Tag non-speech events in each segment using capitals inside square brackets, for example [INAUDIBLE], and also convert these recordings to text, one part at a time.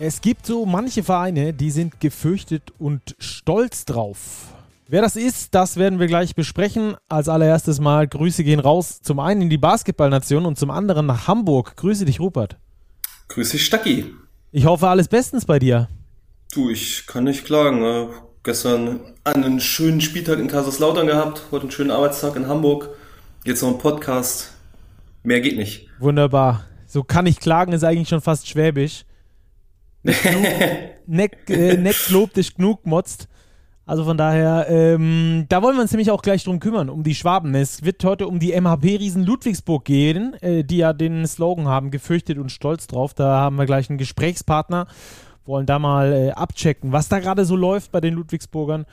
Es gibt so manche Vereine, die sind gefürchtet und stolz drauf. Wer das ist, das werden wir gleich besprechen. Als allererstes mal Grüße gehen raus. Zum einen in die Basketballnation und zum anderen nach Hamburg. Grüße dich, Rupert. Grüße dich, Stacki. Ich hoffe, alles bestens bei dir. Du, ich kann nicht klagen. Äh, gestern einen schönen Spieltag in Kaiserslautern gehabt, heute einen schönen Arbeitstag in Hamburg. Jetzt noch ein Podcast. Mehr geht nicht. Wunderbar. So kann ich klagen, ist eigentlich schon fast schwäbisch. Neck, [LAUGHS] äh, Neck lobt dich genug motzt. Also von daher, ähm, da wollen wir uns nämlich auch gleich drum kümmern, um die Schwaben. Es wird heute um die MHP-Riesen Ludwigsburg gehen, äh, die ja den Slogan haben, gefürchtet und stolz drauf. Da haben wir gleich einen Gesprächspartner, wollen da mal äh, abchecken, was da gerade so läuft bei den Ludwigsburgern,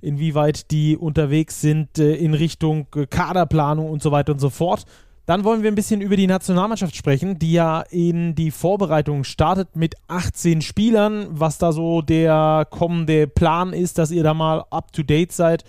inwieweit die unterwegs sind äh, in Richtung äh, Kaderplanung und so weiter und so fort. Dann wollen wir ein bisschen über die Nationalmannschaft sprechen, die ja in die Vorbereitung startet mit 18 Spielern. Was da so der kommende Plan ist, dass ihr da mal up to date seid.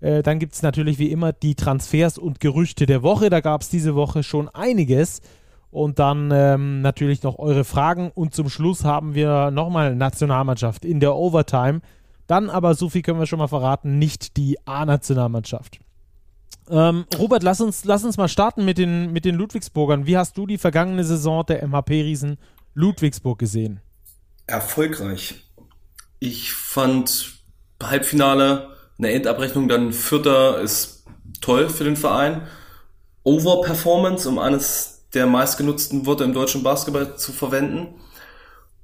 Äh, dann gibt es natürlich wie immer die Transfers und Gerüchte der Woche. Da gab es diese Woche schon einiges. Und dann ähm, natürlich noch eure Fragen. Und zum Schluss haben wir nochmal Nationalmannschaft in der Overtime. Dann aber, so viel können wir schon mal verraten, nicht die A-Nationalmannschaft. Ähm, Robert, lass uns, lass uns mal starten mit den, mit den Ludwigsburgern. Wie hast du die vergangene Saison der MHP-Riesen Ludwigsburg gesehen? Erfolgreich. Ich fand Halbfinale, eine Endabrechnung, dann Vierter ist toll für den Verein. Overperformance, um eines der meistgenutzten Worte im deutschen Basketball zu verwenden.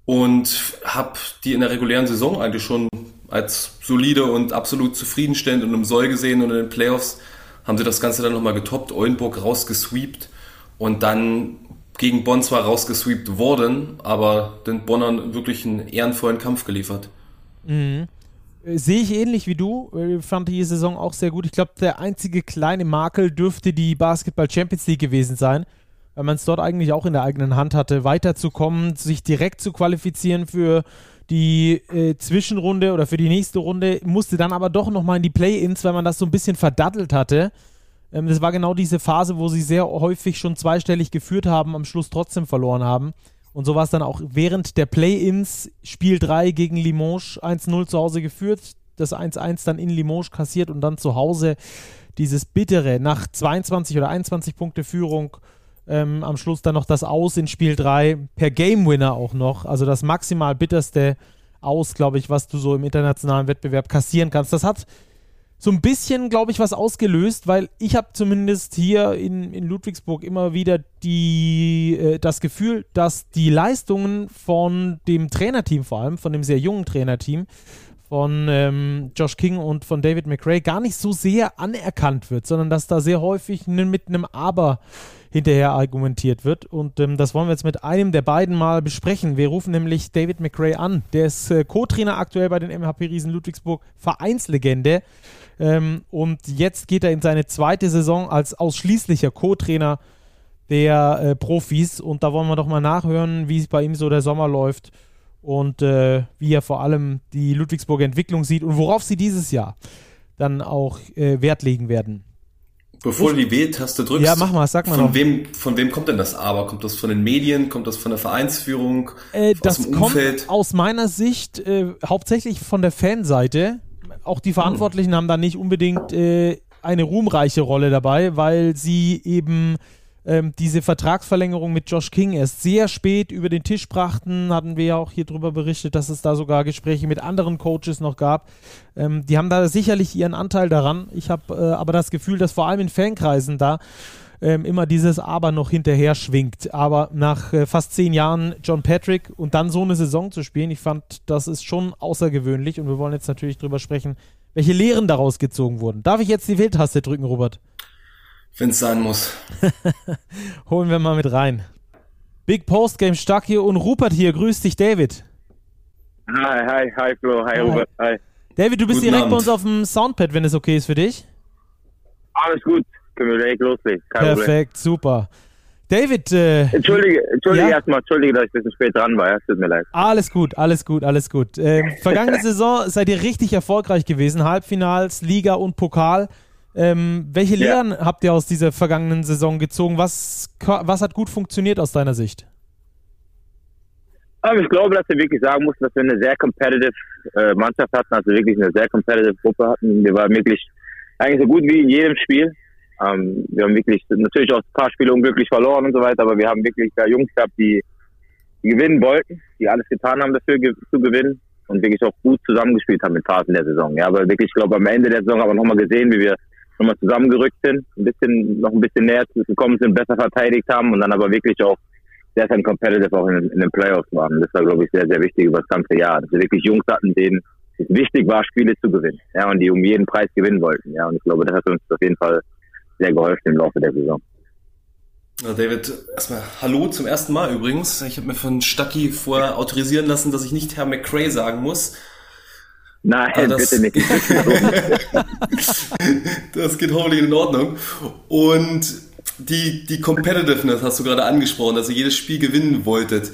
Und habe die in der regulären Saison eigentlich schon als solide und absolut zufriedenstellend und im Soll gesehen und in den Playoffs haben sie das Ganze dann nochmal getoppt, Oldenburg rausgesweept und dann gegen Bonn zwar rausgesweept worden, aber den Bonnern wirklich einen ehrenvollen Kampf geliefert. Mhm. Äh, sehe ich ähnlich wie du. Ich äh, fand die Saison auch sehr gut. Ich glaube, der einzige kleine Makel dürfte die Basketball Champions League gewesen sein, weil man es dort eigentlich auch in der eigenen Hand hatte, weiterzukommen, sich direkt zu qualifizieren für die äh, Zwischenrunde oder für die nächste Runde, musste dann aber doch nochmal in die Play-Ins, weil man das so ein bisschen verdattelt hatte. Ähm, das war genau diese Phase, wo sie sehr häufig schon zweistellig geführt haben, am Schluss trotzdem verloren haben. Und so war es dann auch während der Play-Ins, Spiel 3 gegen Limoges 1-0 zu Hause geführt, das 1-1 dann in Limoges kassiert und dann zu Hause dieses bittere nach 22 oder 21 Punkte Führung ähm, am Schluss dann noch das Aus in Spiel 3 per Game Winner auch noch. Also das maximal bitterste Aus, glaube ich, was du so im internationalen Wettbewerb kassieren kannst. Das hat so ein bisschen, glaube ich, was ausgelöst, weil ich habe zumindest hier in, in Ludwigsburg immer wieder die, äh, das Gefühl, dass die Leistungen von dem Trainerteam vor allem, von dem sehr jungen Trainerteam, von ähm, Josh King und von David McRae gar nicht so sehr anerkannt wird, sondern dass da sehr häufig mit einem Aber hinterher argumentiert wird. Und ähm, das wollen wir jetzt mit einem der beiden mal besprechen. Wir rufen nämlich David McRae an. Der ist äh, Co-Trainer aktuell bei den MHP Riesen Ludwigsburg, Vereinslegende. Ähm, und jetzt geht er in seine zweite Saison als ausschließlicher Co-Trainer der äh, Profis. Und da wollen wir doch mal nachhören, wie es bei ihm so der Sommer läuft und äh, wie er vor allem die Ludwigsburger Entwicklung sieht und worauf sie dieses Jahr dann auch äh, Wert legen werden. Bevor du die W-Taste drückst, ja, mach mal, sag mal von noch. wem, von wem kommt denn das Aber? Kommt das von den Medien? Kommt das von der Vereinsführung? Äh, das aus dem Umfeld? kommt aus meiner Sicht äh, hauptsächlich von der Fanseite. Auch die Verantwortlichen hm. haben da nicht unbedingt äh, eine ruhmreiche Rolle dabei, weil sie eben ähm, diese Vertragsverlängerung mit Josh King erst sehr spät über den Tisch brachten, hatten wir ja auch hier drüber berichtet, dass es da sogar Gespräche mit anderen Coaches noch gab. Ähm, die haben da sicherlich ihren Anteil daran. Ich habe äh, aber das Gefühl, dass vor allem in Fankreisen da ähm, immer dieses Aber noch hinterher schwingt. Aber nach äh, fast zehn Jahren John Patrick und dann so eine Saison zu spielen, ich fand, das ist schon außergewöhnlich und wir wollen jetzt natürlich drüber sprechen, welche Lehren daraus gezogen wurden. Darf ich jetzt die Wähltaste drücken, Robert? Wenn es sein muss. [LAUGHS] Holen wir mal mit rein. Big Postgame Stark hier und Rupert hier. Grüß dich, David. Hi, hi, hi Flo, hi, hi. Rupert, hi. David, du bist Guten direkt Abend. bei uns auf dem Soundpad, wenn es okay ist für dich. Alles gut, können wir direkt loslegen. Kein Perfekt, Problem. super. David, äh, Entschuldige, Entschuldige ja? erstmal, Entschuldige, dass ich ein bisschen spät dran war. Ja, tut mir leid. Alles gut, alles gut, alles gut. Ähm, vergangene [LAUGHS] Saison seid ihr richtig erfolgreich gewesen. Halbfinals, Liga und Pokal. Ähm, welche Lehren ja. habt ihr aus dieser vergangenen Saison gezogen? Was, was hat gut funktioniert aus deiner Sicht? Aber ich glaube, dass wir wirklich sagen mussten, dass wir eine sehr competitive äh, Mannschaft hatten, also wirklich eine sehr competitive Gruppe hatten. Wir waren wirklich eigentlich so gut wie in jedem Spiel. Ähm, wir haben wirklich natürlich auch ein paar Spiele unglücklich verloren und so weiter, aber wir haben wirklich da Jungs gehabt, die, die gewinnen wollten, die alles getan haben dafür ge zu gewinnen und wirklich auch gut zusammengespielt haben in Phasen der Saison. Ja, aber wirklich, ich glaube, am Ende der Saison haben wir nochmal gesehen, wie wir nochmal zusammengerückt sind, ein bisschen, noch ein bisschen näher gekommen sind, besser verteidigt haben und dann aber wirklich auch sehr, sehr competitive auch in, in den Playoffs waren. Das war, glaube ich, sehr, sehr wichtig über das ganze Jahr. Dass wir wirklich Jungs hatten, denen es wichtig war, Spiele zu gewinnen. Ja, und die um jeden Preis gewinnen wollten. Ja, und ich glaube, das hat uns auf jeden Fall sehr geholfen im Laufe der Saison. David, erstmal Hallo zum ersten Mal übrigens. Ich habe mir von Stucky vorher autorisieren lassen, dass ich nicht Herr McCray sagen muss. Nein, das, bitte nicht. [LAUGHS] das geht hoffentlich in Ordnung. Und die, die Competitiveness hast du gerade angesprochen, dass ihr jedes Spiel gewinnen wolltet.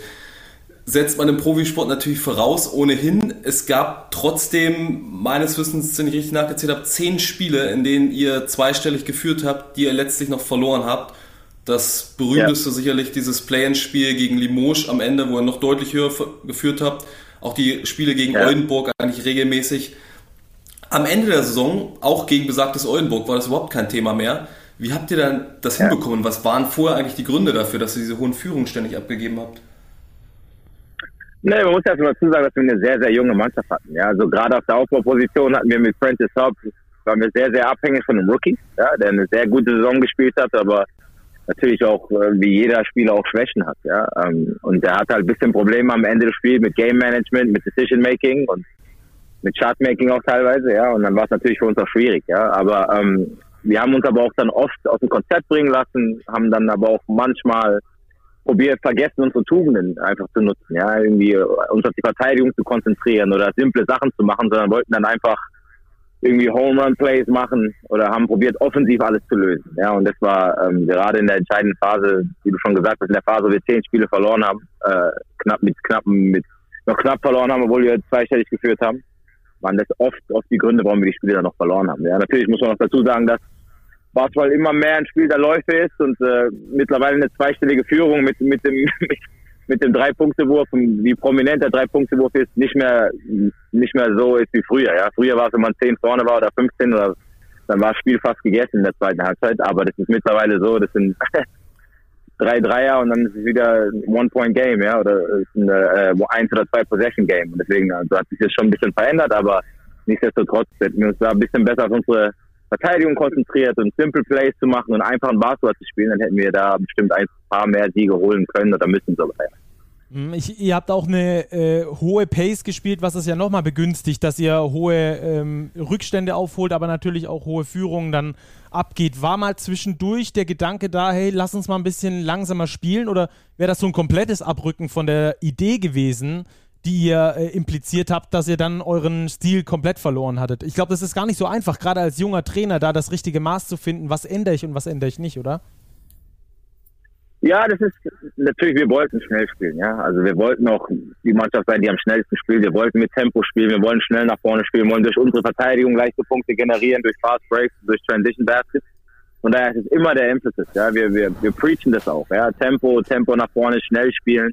Setzt man im Profisport natürlich voraus, ohnehin. Es gab trotzdem, meines Wissens, wenn ich richtig nachgezählt habe, zehn Spiele, in denen ihr zweistellig geführt habt, die ihr letztlich noch verloren habt. Das berühmteste ja. sicherlich dieses Play-in-Spiel gegen Limoges am Ende, wo ihr noch deutlich höher geführt habt. Auch die Spiele gegen ja. Oldenburg eigentlich regelmäßig. Am Ende der Saison, auch gegen besagtes Oldenburg, war das überhaupt kein Thema mehr. Wie habt ihr dann das ja. hinbekommen? Was waren vorher eigentlich die Gründe dafür, dass ihr diese hohen Führungen ständig abgegeben habt? Nee, man muss erst mal dazu sagen, dass wir eine sehr, sehr junge Mannschaft hatten. Ja, also gerade auf der Aufbauposition hatten wir mit Francis Hobbs, waren wir sehr, sehr abhängig von einem Rookie, ja, der eine sehr gute Saison gespielt hat, aber natürlich auch äh, wie jeder Spieler auch Schwächen hat. Ja, ähm, und der hat halt ein bisschen Probleme am Ende des Spiels mit Game Management, mit Decision Making und mit Chart Making auch teilweise. Ja, und dann war es natürlich für uns auch schwierig. Ja, aber ähm, wir haben uns aber auch dann oft aus dem Konzept bringen lassen, haben dann aber auch manchmal probiert, vergessen, unsere Tugenden einfach zu nutzen, ja, irgendwie uns auf die Verteidigung zu konzentrieren oder simple Sachen zu machen, sondern wollten dann einfach irgendwie Home Run Plays machen oder haben probiert, offensiv alles zu lösen. Ja, und das war ähm, gerade in der entscheidenden Phase, wie du schon gesagt hast, in der Phase, wo wir zehn Spiele verloren haben, äh, knapp mit knappen, mit noch knapp verloren haben, obwohl wir zweistellig geführt haben, waren das oft, oft die Gründe, warum wir die Spiele dann noch verloren haben. Ja, natürlich muss man noch dazu sagen, dass Basketball immer mehr ein Spiel der Läufe ist und äh, mittlerweile eine zweistellige Führung mit, mit dem [LAUGHS] mit, mit dem Drei-Punkte-Wurf und wie prominent der Drei-Punkte-Wurf ist, nicht mehr nicht mehr so ist wie früher. Ja, früher war es, wenn man 10 vorne war oder 15 oder dann war das Spiel fast gegessen in der zweiten Halbzeit. Aber das ist mittlerweile so, das sind [LAUGHS] drei Dreier und dann ist es wieder ein One-Point-Game, ja, oder ist ein äh, eins oder zwei Possession-Game. Und deswegen also hat sich das schon ein bisschen verändert, aber nichtsdestotrotz hätten wir uns da ein bisschen besser auf unsere Verteidigung konzentriert und Simple Plays zu machen und einfach einen Basketball zu spielen, dann hätten wir da bestimmt ein paar mehr Siege holen können oder müssen sogar. Hm, ich, ihr habt auch eine äh, hohe Pace gespielt, was es ja nochmal begünstigt, dass ihr hohe ähm, Rückstände aufholt, aber natürlich auch hohe Führungen dann abgeht. War mal zwischendurch der Gedanke da, hey, lass uns mal ein bisschen langsamer spielen oder wäre das so ein komplettes Abrücken von der Idee gewesen, die ihr äh, impliziert habt, dass ihr dann euren Stil komplett verloren hattet. Ich glaube, das ist gar nicht so einfach, gerade als junger Trainer da das richtige Maß zu finden, was ändere ich und was ändere ich nicht, oder? Ja, das ist natürlich, wir wollten schnell spielen, ja. Also wir wollten auch die Mannschaft sein, die am schnellsten spielt. Wir wollten mit Tempo spielen, wir wollen schnell nach vorne spielen, wir wollen durch unsere Verteidigung leichte Punkte generieren, durch Fast Breaks, durch Transition Baskets. Von daher ist es immer der Emphasis, ja. Wir, wir, wir preachen das auch, ja. Tempo, Tempo nach vorne, schnell spielen.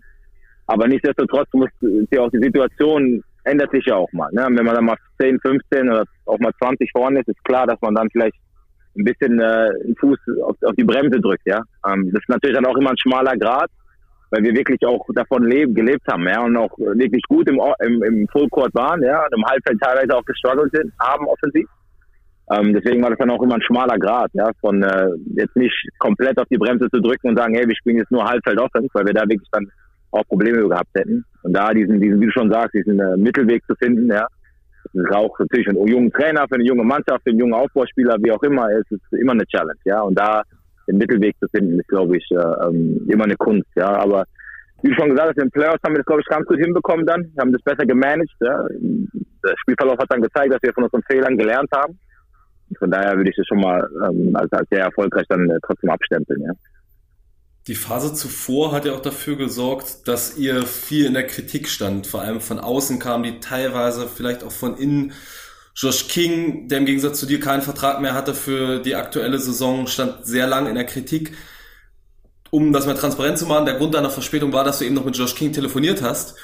Aber nichtsdestotrotz muss ja auch die Situation ändert sich ja auch mal. Ne? Wenn man dann mal 10, 15 oder auch mal 20 vorne ist, ist klar, dass man dann vielleicht ein bisschen äh, den Fuß auf, auf die Bremse drückt. Ja, ähm, das ist natürlich dann auch immer ein schmaler Grad, weil wir wirklich auch davon leben, gelebt haben, ja, und auch wirklich gut im, im, im Fullcourt waren, ja, und im Halbfeld teilweise auch gestruggelt sind, haben offensiv. Ähm, deswegen war das dann auch immer ein schmaler Grad, ja, von äh, jetzt nicht komplett auf die Bremse zu drücken und sagen, hey, wir spielen jetzt nur Halbfeld Offense, weil wir da wirklich dann auch Probleme gehabt hätten. Und da diesen, diesen, wie du schon sagst, diesen äh, Mittelweg zu finden, ja, das ist auch natürlich für einen jungen Trainer, für eine junge Mannschaft, für einen jungen Aufbauspieler, wie auch immer, ist es immer eine Challenge, ja. Und da den Mittelweg zu finden, ist, glaube ich, äh, ähm, immer eine Kunst, ja. Aber wie du schon gesagt hast, in den Playoffs haben wir das, glaube ich, ganz gut hinbekommen dann. Wir haben das besser gemanagt, ja. Der Spielverlauf hat dann gezeigt, dass wir von unseren Fehlern gelernt haben. Von daher würde ich das schon mal ähm, als, als sehr erfolgreich dann äh, trotzdem abstempeln, ja. Die Phase zuvor hat ja auch dafür gesorgt, dass ihr viel in der Kritik stand. Vor allem von außen kam die teilweise vielleicht auch von innen. Josh King, der im Gegensatz zu dir keinen Vertrag mehr hatte für die aktuelle Saison, stand sehr lang in der Kritik. Um das mal transparent zu machen, der Grund deiner Verspätung war, dass du eben noch mit Josh King telefoniert hast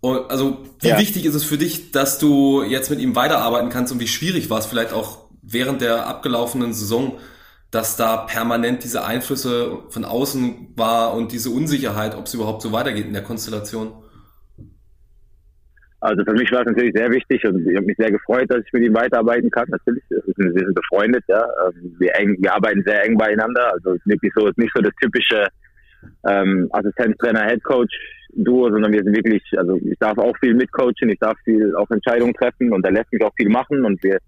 Und also wie ja. wichtig ist es für dich, dass du jetzt mit ihm weiterarbeiten kannst und wie schwierig war es vielleicht auch während der abgelaufenen Saison, dass da permanent diese Einflüsse von außen war und diese Unsicherheit, ob es überhaupt so weitergeht in der Konstellation? Also für mich war es natürlich sehr wichtig und ich habe mich sehr gefreut, dass ich mit ihm weiterarbeiten kann. Natürlich, wir sind befreundet, ja. Ähm, wir, eng, wir arbeiten sehr eng beieinander. Also es ist wirklich so, nicht so das typische ähm, Assistenztrainer, Headcoach Duo, sondern wir sind wirklich, also ich darf auch viel mitcoachen, ich darf viel auch Entscheidungen treffen und er lässt mich auch viel machen und wir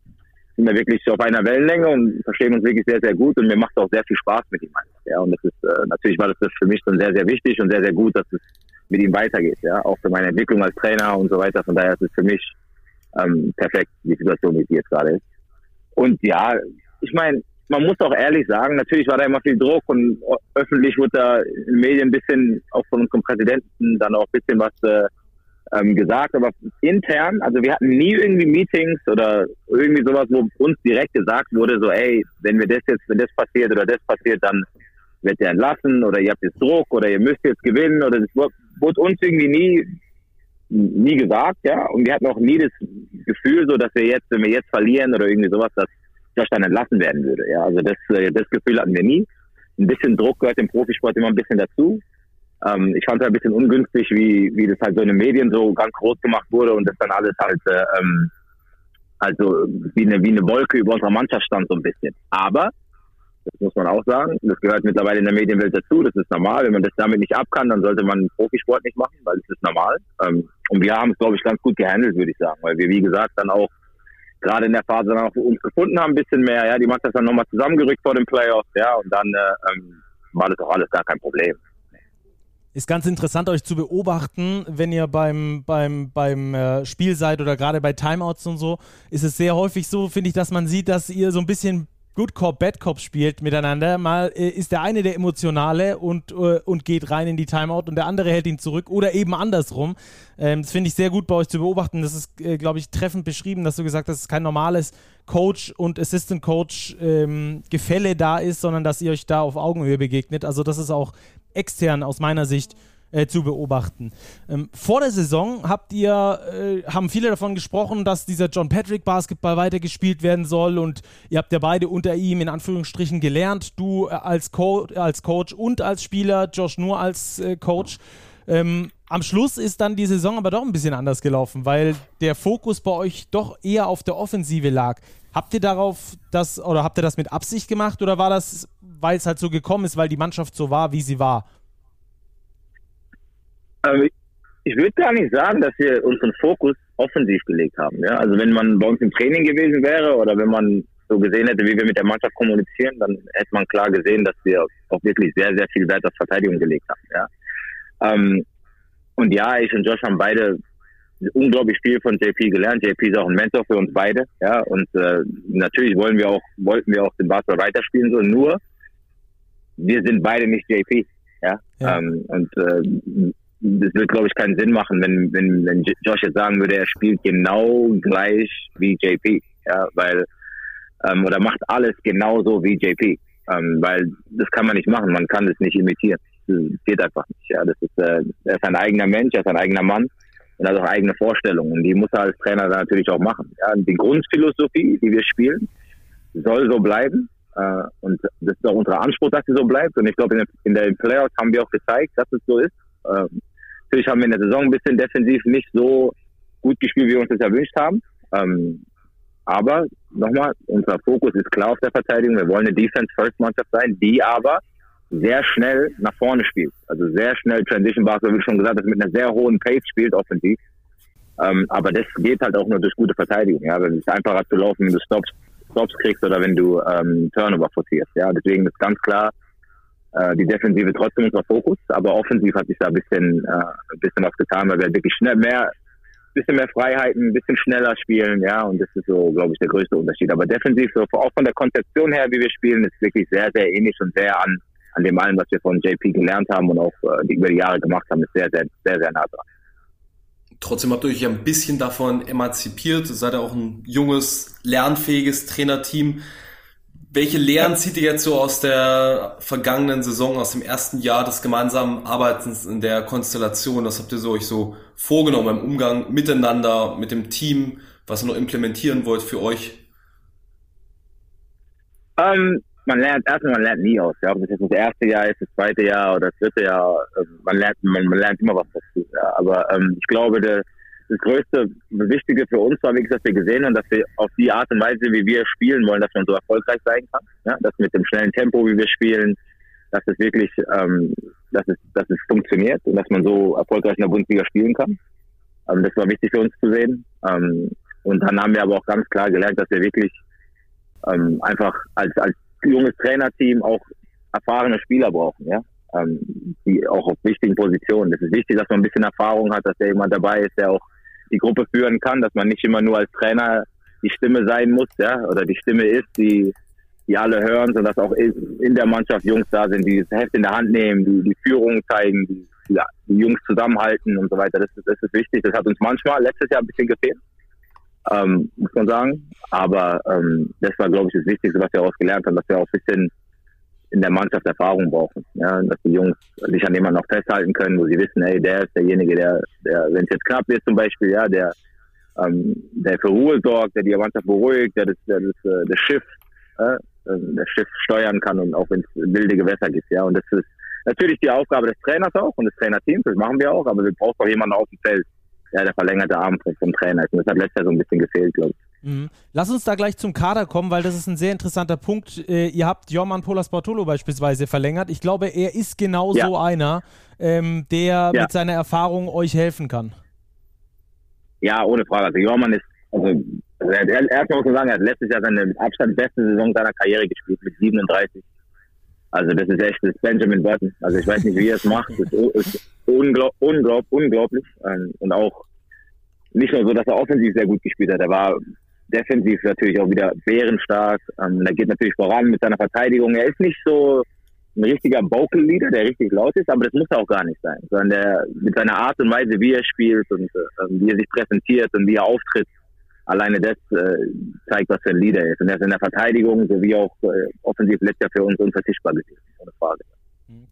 sind da wirklich auf einer Wellenlänge und verstehen uns wirklich sehr, sehr gut und mir macht auch sehr viel Spaß mit ihm. Ja, und das ist, äh, natürlich war das für mich dann sehr, sehr wichtig und sehr, sehr gut, dass es mit ihm weitergeht, ja, auch für meine Entwicklung als Trainer und so weiter. Von daher ist es für mich ähm, perfekt, die Situation, wie sie jetzt gerade ist. Und ja, ich meine, man muss auch ehrlich sagen, natürlich war da immer viel Druck und öffentlich wurde da in den Medien ein bisschen, auch von unserem Präsidenten, dann auch ein bisschen was äh, ähm, gesagt, aber intern, also wir hatten nie irgendwie Meetings oder irgendwie sowas, wo uns direkt gesagt wurde, so, ey, wenn wir das jetzt, wenn das passiert oder das passiert, dann wird er entlassen oder ihr habt jetzt Druck oder ihr müsst jetzt gewinnen oder das wurde uns irgendwie nie nie gesagt, ja, und wir hatten auch nie das Gefühl, so dass wir jetzt, wenn wir jetzt verlieren oder irgendwie sowas, dass Josh dann entlassen werden würde. Ja, also das, äh, das Gefühl hatten wir nie. Ein bisschen Druck gehört im Profisport immer ein bisschen dazu. Ähm, ich fand es ein bisschen ungünstig, wie, wie das halt so in den Medien so ganz groß gemacht wurde und das dann alles halt, äh, ähm, also wie eine, wie eine Wolke über unserer Mannschaft stand so ein bisschen. Aber, das muss man auch sagen, das gehört mittlerweile in der Medienwelt dazu, das ist normal. Wenn man das damit nicht ab kann, dann sollte man Profisport nicht machen, weil es ist normal. Ähm, und wir haben es, glaube ich, ganz gut gehandelt, würde ich sagen, weil wir, wie gesagt, dann auch gerade in der Phase dann auch uns gefunden haben, ein bisschen mehr. Ja, die Mannschaft dann nochmal zusammengerückt vor den Playoffs, ja, und dann äh, ähm, war das auch alles gar kein Problem. Ist ganz interessant, euch zu beobachten, wenn ihr beim, beim, beim äh, Spiel seid oder gerade bei Timeouts und so, ist es sehr häufig so, finde ich, dass man sieht, dass ihr so ein bisschen Good Cop, Bad Cop spielt miteinander. Mal äh, ist der eine der Emotionale und, äh, und geht rein in die Timeout und der andere hält ihn zurück oder eben andersrum. Ähm, das finde ich sehr gut bei euch zu beobachten. Das ist, glaube ich, treffend beschrieben, dass du gesagt hast, dass kein normales Coach und Assistant Coach ähm, da ist, sondern dass ihr euch da auf Augenhöhe begegnet. Also das ist auch extern aus meiner Sicht äh, zu beobachten. Ähm, vor der Saison habt ihr, äh, haben viele davon gesprochen, dass dieser John Patrick Basketball weitergespielt werden soll und ihr habt ja beide unter ihm in Anführungsstrichen gelernt, du äh, als, Co als Coach und als Spieler, Josh nur als äh, Coach. Ähm, am Schluss ist dann die Saison aber doch ein bisschen anders gelaufen, weil der Fokus bei euch doch eher auf der Offensive lag. Habt ihr darauf das oder habt ihr das mit Absicht gemacht oder war das, weil es halt so gekommen ist, weil die Mannschaft so war, wie sie war? Ähm, ich würde gar nicht sagen, dass wir unseren Fokus offensiv gelegt haben. Ja? Also wenn man bei uns im Training gewesen wäre oder wenn man so gesehen hätte, wie wir mit der Mannschaft kommunizieren, dann hätte man klar gesehen, dass wir auch wirklich sehr, sehr viel Wert auf Verteidigung gelegt haben. Ja? Ähm, und ja, ich und Josh haben beide unglaublich viel von JP gelernt. JP ist auch ein Mentor für uns beide. Ja, und äh, natürlich wollen wir auch, wollten wir auch den Basketball weiterspielen, so nur wir sind beide nicht JP. Ja, ja. Ähm, und äh, das wird, glaube ich, keinen Sinn machen, wenn, wenn, wenn Josh jetzt sagen würde, er spielt genau gleich wie JP, ja, weil, ähm, oder macht alles genauso wie JP, ähm, weil das kann man nicht machen, man kann das nicht imitieren. Das geht einfach nicht, ja, das ist, äh, er ist ein eigener Mensch, er ist ein eigener Mann und hat auch eigene Vorstellungen und die muss er als Trainer dann natürlich auch machen. Ja, die Grundphilosophie, die wir spielen, soll so bleiben, und das ist auch unser Anspruch, dass sie so bleibt und ich glaube, in, der Playoffs haben wir auch gezeigt, dass es so ist. Ähm, natürlich haben wir in der Saison ein bisschen defensiv nicht so gut gespielt, wie wir uns das erwünscht haben. Ähm, aber nochmal, unser Fokus ist klar auf der Verteidigung. Wir wollen eine Defense-First-Mannschaft sein, die aber sehr schnell nach vorne spielt. Also sehr schnell Transition Basketball, wie schon gesagt, das mit einer sehr hohen Pace spielt, offensiv. Ähm, aber das geht halt auch nur durch gute Verteidigung. Ja, wenn es einfacher zu laufen, wenn du Stops, Stops kriegst oder wenn du ähm, Turnover forcierst. Ja, deswegen ist ganz klar, äh, die Defensive trotzdem unser Fokus, aber offensiv hat sich da ein bisschen, äh, ein bisschen was getan, weil wir wirklich schnell mehr, bisschen mehr Freiheiten, ein bisschen schneller spielen, ja, und das ist so, glaube ich, der größte Unterschied. Aber defensiv, so, auch von der Konzeption her, wie wir spielen, ist wirklich sehr, sehr ähnlich und sehr an, an dem allen, was wir von JP gelernt haben und auch äh, über die Jahre gemacht haben, ist sehr, sehr, sehr, sehr nah dran. Trotzdem habt ihr euch ja ein bisschen davon emanzipiert. Ihr seid ja auch ein junges, lernfähiges Trainerteam welche Lehren zieht ihr jetzt so aus der vergangenen Saison, aus dem ersten Jahr des gemeinsamen Arbeitens in der Konstellation? Was habt ihr so euch so vorgenommen im Umgang miteinander, mit dem Team, was ihr noch implementieren wollt für euch? Ähm, man lernt erstmal, man lernt nie aus. Ja, ob das jetzt das erste Jahr ist, das zweite Jahr oder das dritte Jahr, ähm, man lernt, man, man lernt immer was dazu. Ja. Aber ähm, ich glaube, der, das größte, Wichtige für uns war wirklich, dass wir gesehen haben, dass wir auf die Art und Weise, wie wir spielen wollen, dass man so erfolgreich sein kann. Ja? Dass mit dem schnellen Tempo, wie wir spielen, dass es wirklich, ähm, dass es, dass es funktioniert und dass man so erfolgreich in der Bundesliga spielen kann. Ähm, das war wichtig für uns zu sehen. Ähm, und dann haben wir aber auch ganz klar gelernt, dass wir wirklich ähm, einfach als, als junges Trainerteam auch erfahrene Spieler brauchen, ja. Ähm, die auch auf wichtigen Positionen. Es ist wichtig, dass man ein bisschen Erfahrung hat, dass da jemand dabei ist, der auch die Gruppe führen kann, dass man nicht immer nur als Trainer die Stimme sein muss, ja, oder die Stimme ist, die, die alle hören, sondern dass auch in der Mannschaft Jungs da sind, die das Heft in der Hand nehmen, die die Führung zeigen, die, die Jungs zusammenhalten und so weiter. Das ist, das ist wichtig. Das hat uns manchmal letztes Jahr ein bisschen gefehlt, ähm, muss man sagen. Aber ähm, das war, glaube ich, das Wichtigste, was wir daraus gelernt haben, dass wir auch ein bisschen in der Mannschaft Erfahrung brauchen. Ja, dass die Jungs sich an jemanden noch festhalten können, wo sie wissen, hey, der ist derjenige, der, der wenn es jetzt knapp wird zum Beispiel, ja, der, ähm, der für Ruhe sorgt, der die Mannschaft beruhigt, der das, der das, äh, das Schiff, äh, das Schiff steuern kann und auch wenn es wilde Gewässer gibt, ja. Und das ist natürlich die Aufgabe des Trainers auch und des Trainerteams, das machen wir auch, aber wir brauchen auch jemanden auf dem Feld, ja, der verlängerte Arm vom Trainer ist. Und das hat letztes Jahr so ein bisschen gefehlt, glaube ich. Mhm. Lass uns da gleich zum Kader kommen, weil das ist ein sehr interessanter Punkt. Äh, ihr habt Jorman Polas Bartolo beispielsweise verlängert. Ich glaube, er ist genau ja. so einer, ähm, der ja. mit seiner Erfahrung euch helfen kann. Ja, ohne Frage. Also Jorman ist, also erstmal muss man sagen, er hat letztes Jahr seine mit Abstand beste Saison seiner Karriere gespielt, mit 37. Also das ist echt das Benjamin Button. Also ich weiß nicht, wie er es macht. Das ist unglaub, unglaub, unglaublich. Ähm, und auch nicht nur so, dass er offensiv sehr gut gespielt hat. Er war defensiv natürlich auch wieder bärenstark. Ähm, er geht natürlich voran mit seiner Verteidigung. Er ist nicht so ein richtiger Vocal Leader, der richtig laut ist, aber das muss er auch gar nicht sein, sondern der mit seiner Art und Weise, wie er spielt und äh, wie er sich präsentiert und wie er auftritt, alleine das äh, zeigt, was für ein Leader ist. Und er ist in der Verteidigung sowie auch äh, offensiv letzter für uns unverzichtbar gewesen, ohne Frage.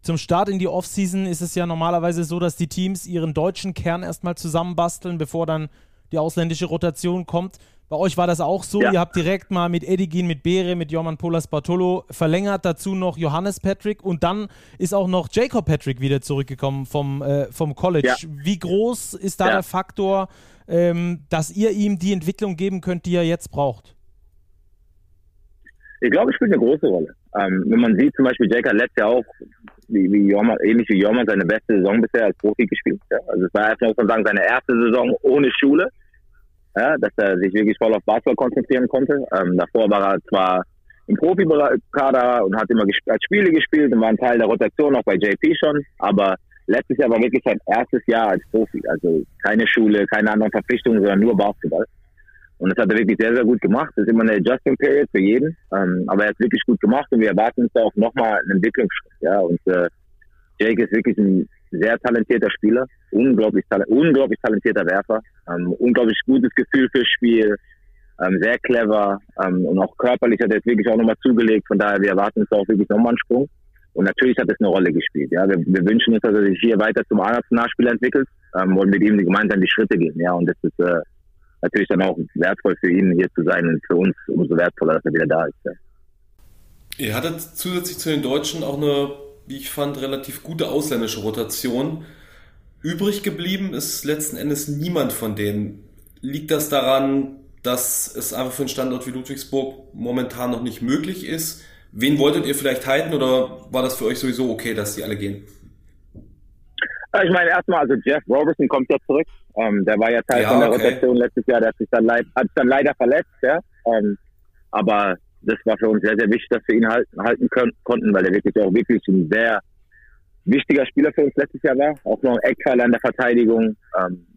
Zum Start in die Offseason ist es ja normalerweise so, dass die Teams ihren deutschen Kern erstmal zusammenbasteln, bevor dann die ausländische Rotation kommt. Bei euch war das auch so. Ja. Ihr habt direkt mal mit Edigin, mit Bere, mit Jorman Polas Bartolo verlängert. Dazu noch Johannes Patrick und dann ist auch noch Jacob Patrick wieder zurückgekommen vom, äh, vom College. Ja. Wie groß ist da ja. der Faktor, ähm, dass ihr ihm die Entwicklung geben könnt, die er jetzt braucht? Ich glaube, es spielt eine große Rolle. Ähm, wenn man sieht, zum Beispiel Jacob letztes Jahr auch, wie, wie Jorman, ähnlich wie Jorman, seine beste Saison bisher als Profi gespielt. Ja? Also es war erstmal, muss man sagen, seine erste Saison ohne Schule ja, dass er sich wirklich voll auf Basketball konzentrieren konnte. Ähm, davor war er zwar im Profikader und hat immer gesp als Spiele gespielt und war ein Teil der Rotation auch bei JP schon, aber letztes Jahr war wirklich sein erstes Jahr als Profi. Also keine Schule, keine anderen Verpflichtungen, sondern nur Basketball. Und das hat er wirklich sehr, sehr gut gemacht. Das ist immer eine Adjusting Period für jeden. Ähm, aber er hat es wirklich gut gemacht und wir erwarten uns da auch nochmal einen Entwicklungsschritt. Ja, und äh, Jake ist wirklich ein sehr talentierter Spieler, unglaublich, unglaublich talentierter Werfer, ähm, unglaublich gutes Gefühl fürs Spiel, ähm, sehr clever ähm, und auch körperlich hat er jetzt wirklich auch nochmal zugelegt. Von daher, wir erwarten uns auch wirklich nochmal einen Sprung. Und natürlich hat es eine Rolle gespielt. Ja, wir, wir wünschen uns, dass er sich hier weiter zum A-Nationalspieler entwickelt ähm, und mit ihm gemeinsam die Schritte gehen. Ja, und das ist äh, natürlich dann auch wertvoll für ihn hier zu sein und für uns umso wertvoller, dass er wieder da ist. Ja. Ihr hattet zusätzlich zu den Deutschen auch eine wie ich fand, relativ gute ausländische Rotation. Übrig geblieben ist letzten Endes niemand von denen. Liegt das daran, dass es einfach für einen Standort wie Ludwigsburg momentan noch nicht möglich ist? Wen wolltet ihr vielleicht halten oder war das für euch sowieso okay, dass die alle gehen? Ich meine, erstmal, also Jeff Robertson kommt ja zurück. Ähm, der war ja Teil ja, von der okay. Rotation letztes Jahr, der hat sich dann, leid, hat dann leider verletzt, ja. Ähm, aber das war für uns sehr, sehr wichtig, dass wir ihn halten, halten können, konnten, weil er wirklich auch wirklich ein sehr wichtiger Spieler für uns letztes Jahr war. Auch noch ein Eckpfeiler in der Verteidigung. Ähm,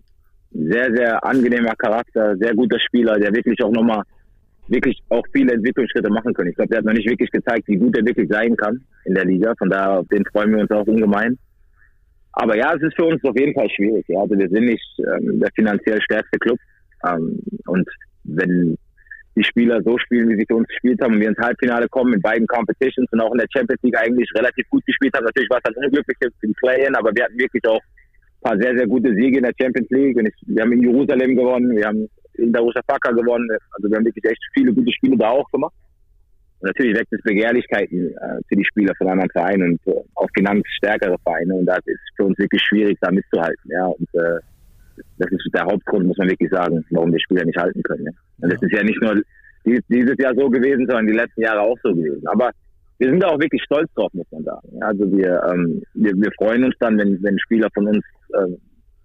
sehr, sehr angenehmer Charakter, sehr guter Spieler, der wirklich auch nochmal wirklich auch viele Entwicklungsschritte machen können. Ich glaube, der hat noch nicht wirklich gezeigt, wie gut er wirklich sein kann in der Liga. Von daher, auf den freuen wir uns auch ungemein. Aber ja, es ist für uns auf jeden Fall schwierig. Ja. Also wir sind nicht ähm, der finanziell stärkste Club. Ähm, und wenn die Spieler so spielen, wie sie für uns gespielt haben und wir ins Halbfinale kommen in beiden Competitions und auch in der Champions League eigentlich relativ gut gespielt haben. Natürlich war es dann unglücklich im Play-In, aber wir hatten wirklich auch ein paar sehr, sehr gute Siege in der Champions League. Und ich, wir haben in Jerusalem gewonnen, wir haben in Darussafaka gewonnen. Also wir haben wirklich echt viele gute Spiele da auch gemacht. Und natürlich weckt es Begehrlichkeiten äh, für die Spieler von anderen Vereinen und äh, auch finanz stärkere Vereine. Und das ist für uns wirklich schwierig, da mitzuhalten. Ja, und äh, das ist der Hauptgrund, muss man wirklich sagen, warum wir Spieler nicht halten können. Ja. Und das ist ja nicht nur dieses Jahr so gewesen, sondern die letzten Jahre auch so gewesen. Aber wir sind da auch wirklich stolz drauf, muss man sagen. Ja, also wir, ähm, wir, wir freuen uns dann, wenn, wenn Spieler von uns äh,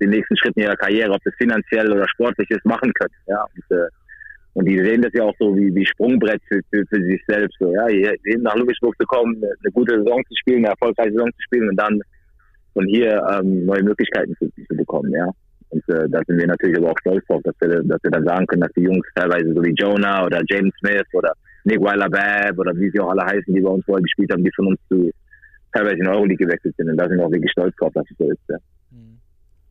den nächsten Schritt in ihrer Karriere, ob das finanziell oder sportlich ist, machen können. Ja, und, äh, und die sehen das ja auch so wie, wie Sprungbrett für, für, für sich selbst. So, ja, hier, nach Ludwigsburg zu kommen, eine gute Saison zu spielen, eine erfolgreiche Saison zu spielen und dann von hier ähm, neue Möglichkeiten zu, zu bekommen. Ja, und äh, da sind wir natürlich aber auch stolz drauf, dass wir, dass wir dann sagen können, dass die Jungs teilweise so wie Jonah oder James Smith oder Nick Weiler-Babb oder wie sie auch alle heißen, die bei uns vorher gespielt haben, die von uns zu teilweise in Euroleague gewechselt sind. Und da sind wir auch wirklich stolz drauf, dass es so ist. Ja. Mhm.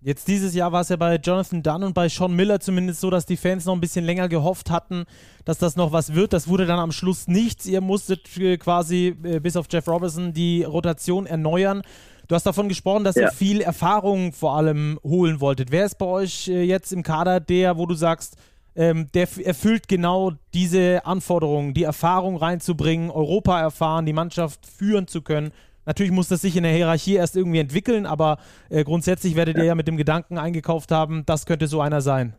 Jetzt dieses Jahr war es ja bei Jonathan Dunn und bei Sean Miller zumindest so, dass die Fans noch ein bisschen länger gehofft hatten, dass das noch was wird. Das wurde dann am Schluss nichts. Ihr musstet äh, quasi äh, bis auf Jeff Robertson die Rotation erneuern. Du hast davon gesprochen, dass ja. ihr viel Erfahrung vor allem holen wolltet. Wer ist bei euch äh, jetzt im Kader der, wo du sagst, ähm, der erfüllt genau diese Anforderungen, die Erfahrung reinzubringen, Europa erfahren, die Mannschaft führen zu können? Natürlich muss das sich in der Hierarchie erst irgendwie entwickeln, aber äh, grundsätzlich werdet ihr ja mit dem Gedanken eingekauft haben, das könnte so einer sein.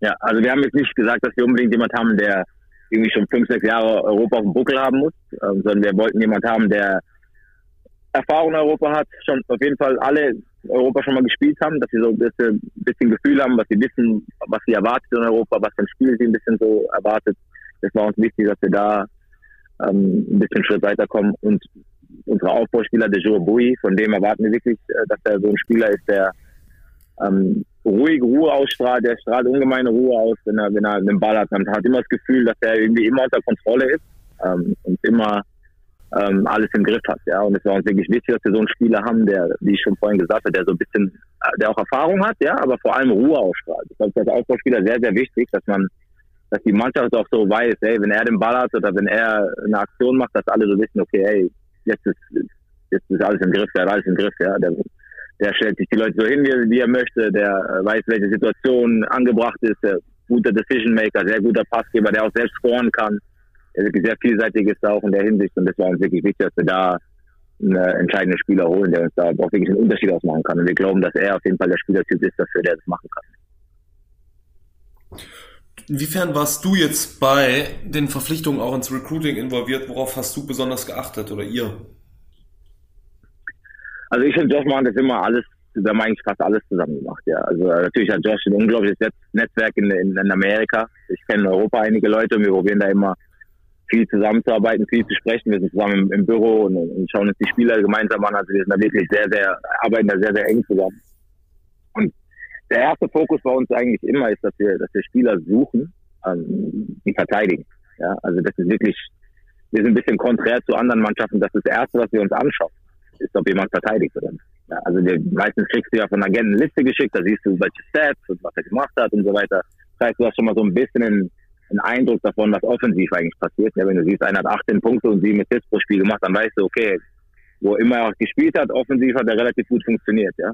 Ja, also wir haben jetzt nicht gesagt, dass wir unbedingt jemand haben, der irgendwie schon fünf, sechs Jahre Europa auf dem Buckel haben muss, ähm, sondern wir wollten jemand haben, der Erfahrung in Europa hat, schon auf jeden Fall alle Europa schon mal gespielt haben, dass sie so ein bisschen, bisschen Gefühl haben, was sie wissen, was sie erwartet in Europa, was für ein Spiel sie ein bisschen so erwartet. Das war uns wichtig, dass wir da ähm, ein bisschen Schritt weiterkommen. Und unsere Aufbauspieler, der Joe Bui, von dem erwarten wir wirklich, äh, dass er so ein Spieler ist, der ähm, ruhig Ruhe ausstrahlt, der strahlt ungemeine Ruhe aus, wenn er, wenn er einen Ball hat. Man hat immer das Gefühl, dass er irgendwie immer unter Kontrolle ist ähm, und immer ähm, alles im Griff hat. Ja, und es war uns wirklich wichtig, dass wir so einen Spieler haben, der, wie ich schon vorhin gesagt habe, der so ein bisschen, äh, der auch Erfahrung hat, ja, aber vor allem Ruhe ausstrahlt. Ich glaube, das ist als Aufbauspieler sehr, sehr wichtig, dass man, dass die Mannschaft auch so weiß, ey, wenn er den Ball hat oder wenn er eine Aktion macht, dass alle so wissen, okay, ey, jetzt ist, jetzt ist alles im Griff, der hat alles im Griff, ja. Der, der stellt sich die Leute so hin, wie, wie er möchte, der weiß, welche Situation angebracht ist, der guter Decision Maker, sehr guter Passgeber, der auch selbst scoren kann er wirklich sehr vielseitig ist auch in der Hinsicht und das war uns wirklich wichtig, dass wir da einen entscheidenden Spieler holen, der uns da auch wirklich einen Unterschied ausmachen kann. Und wir glauben, dass er auf jeden Fall der Spielertyp ist dafür, der das machen kann. Inwiefern warst du jetzt bei den Verpflichtungen auch ins Recruiting involviert? Worauf hast du besonders geachtet oder ihr? Also ich und Josh machen das immer alles, wir haben eigentlich fast alles zusammen gemacht, ja. Also natürlich hat Josh ein unglaubliches Netzwerk in, in, in Amerika. Ich kenne in Europa einige Leute und wir probieren da immer viel zusammenzuarbeiten, viel zu sprechen. Wir sind zusammen im, im Büro und, und, schauen uns die Spieler gemeinsam an. Also wir sind da wirklich sehr, sehr, arbeiten da sehr, sehr eng zusammen. Der erste Fokus bei uns eigentlich immer ist, dass wir, dass wir Spieler suchen, ähm, die verteidigen. Ja, also das ist wirklich, wir sind ein bisschen konträr zu anderen Mannschaften. Das ist das erste, was wir uns anschauen, ist, ob jemand verteidigt oder nicht. Ja, also wir, meistens kriegst du ja von Agenten eine Liste geschickt, da siehst du, welche Stats und was er gemacht hat und so weiter. Das heißt, du hast schon mal so ein bisschen in, einen Eindruck davon, was offensiv eigentlich passiert. Ja, wenn du siehst, einer hat 18 Punkte und 7 Assists pro Spiel gemacht, dann weißt du, okay, wo immer er gespielt hat, offensiv hat er relativ gut funktioniert. Ja.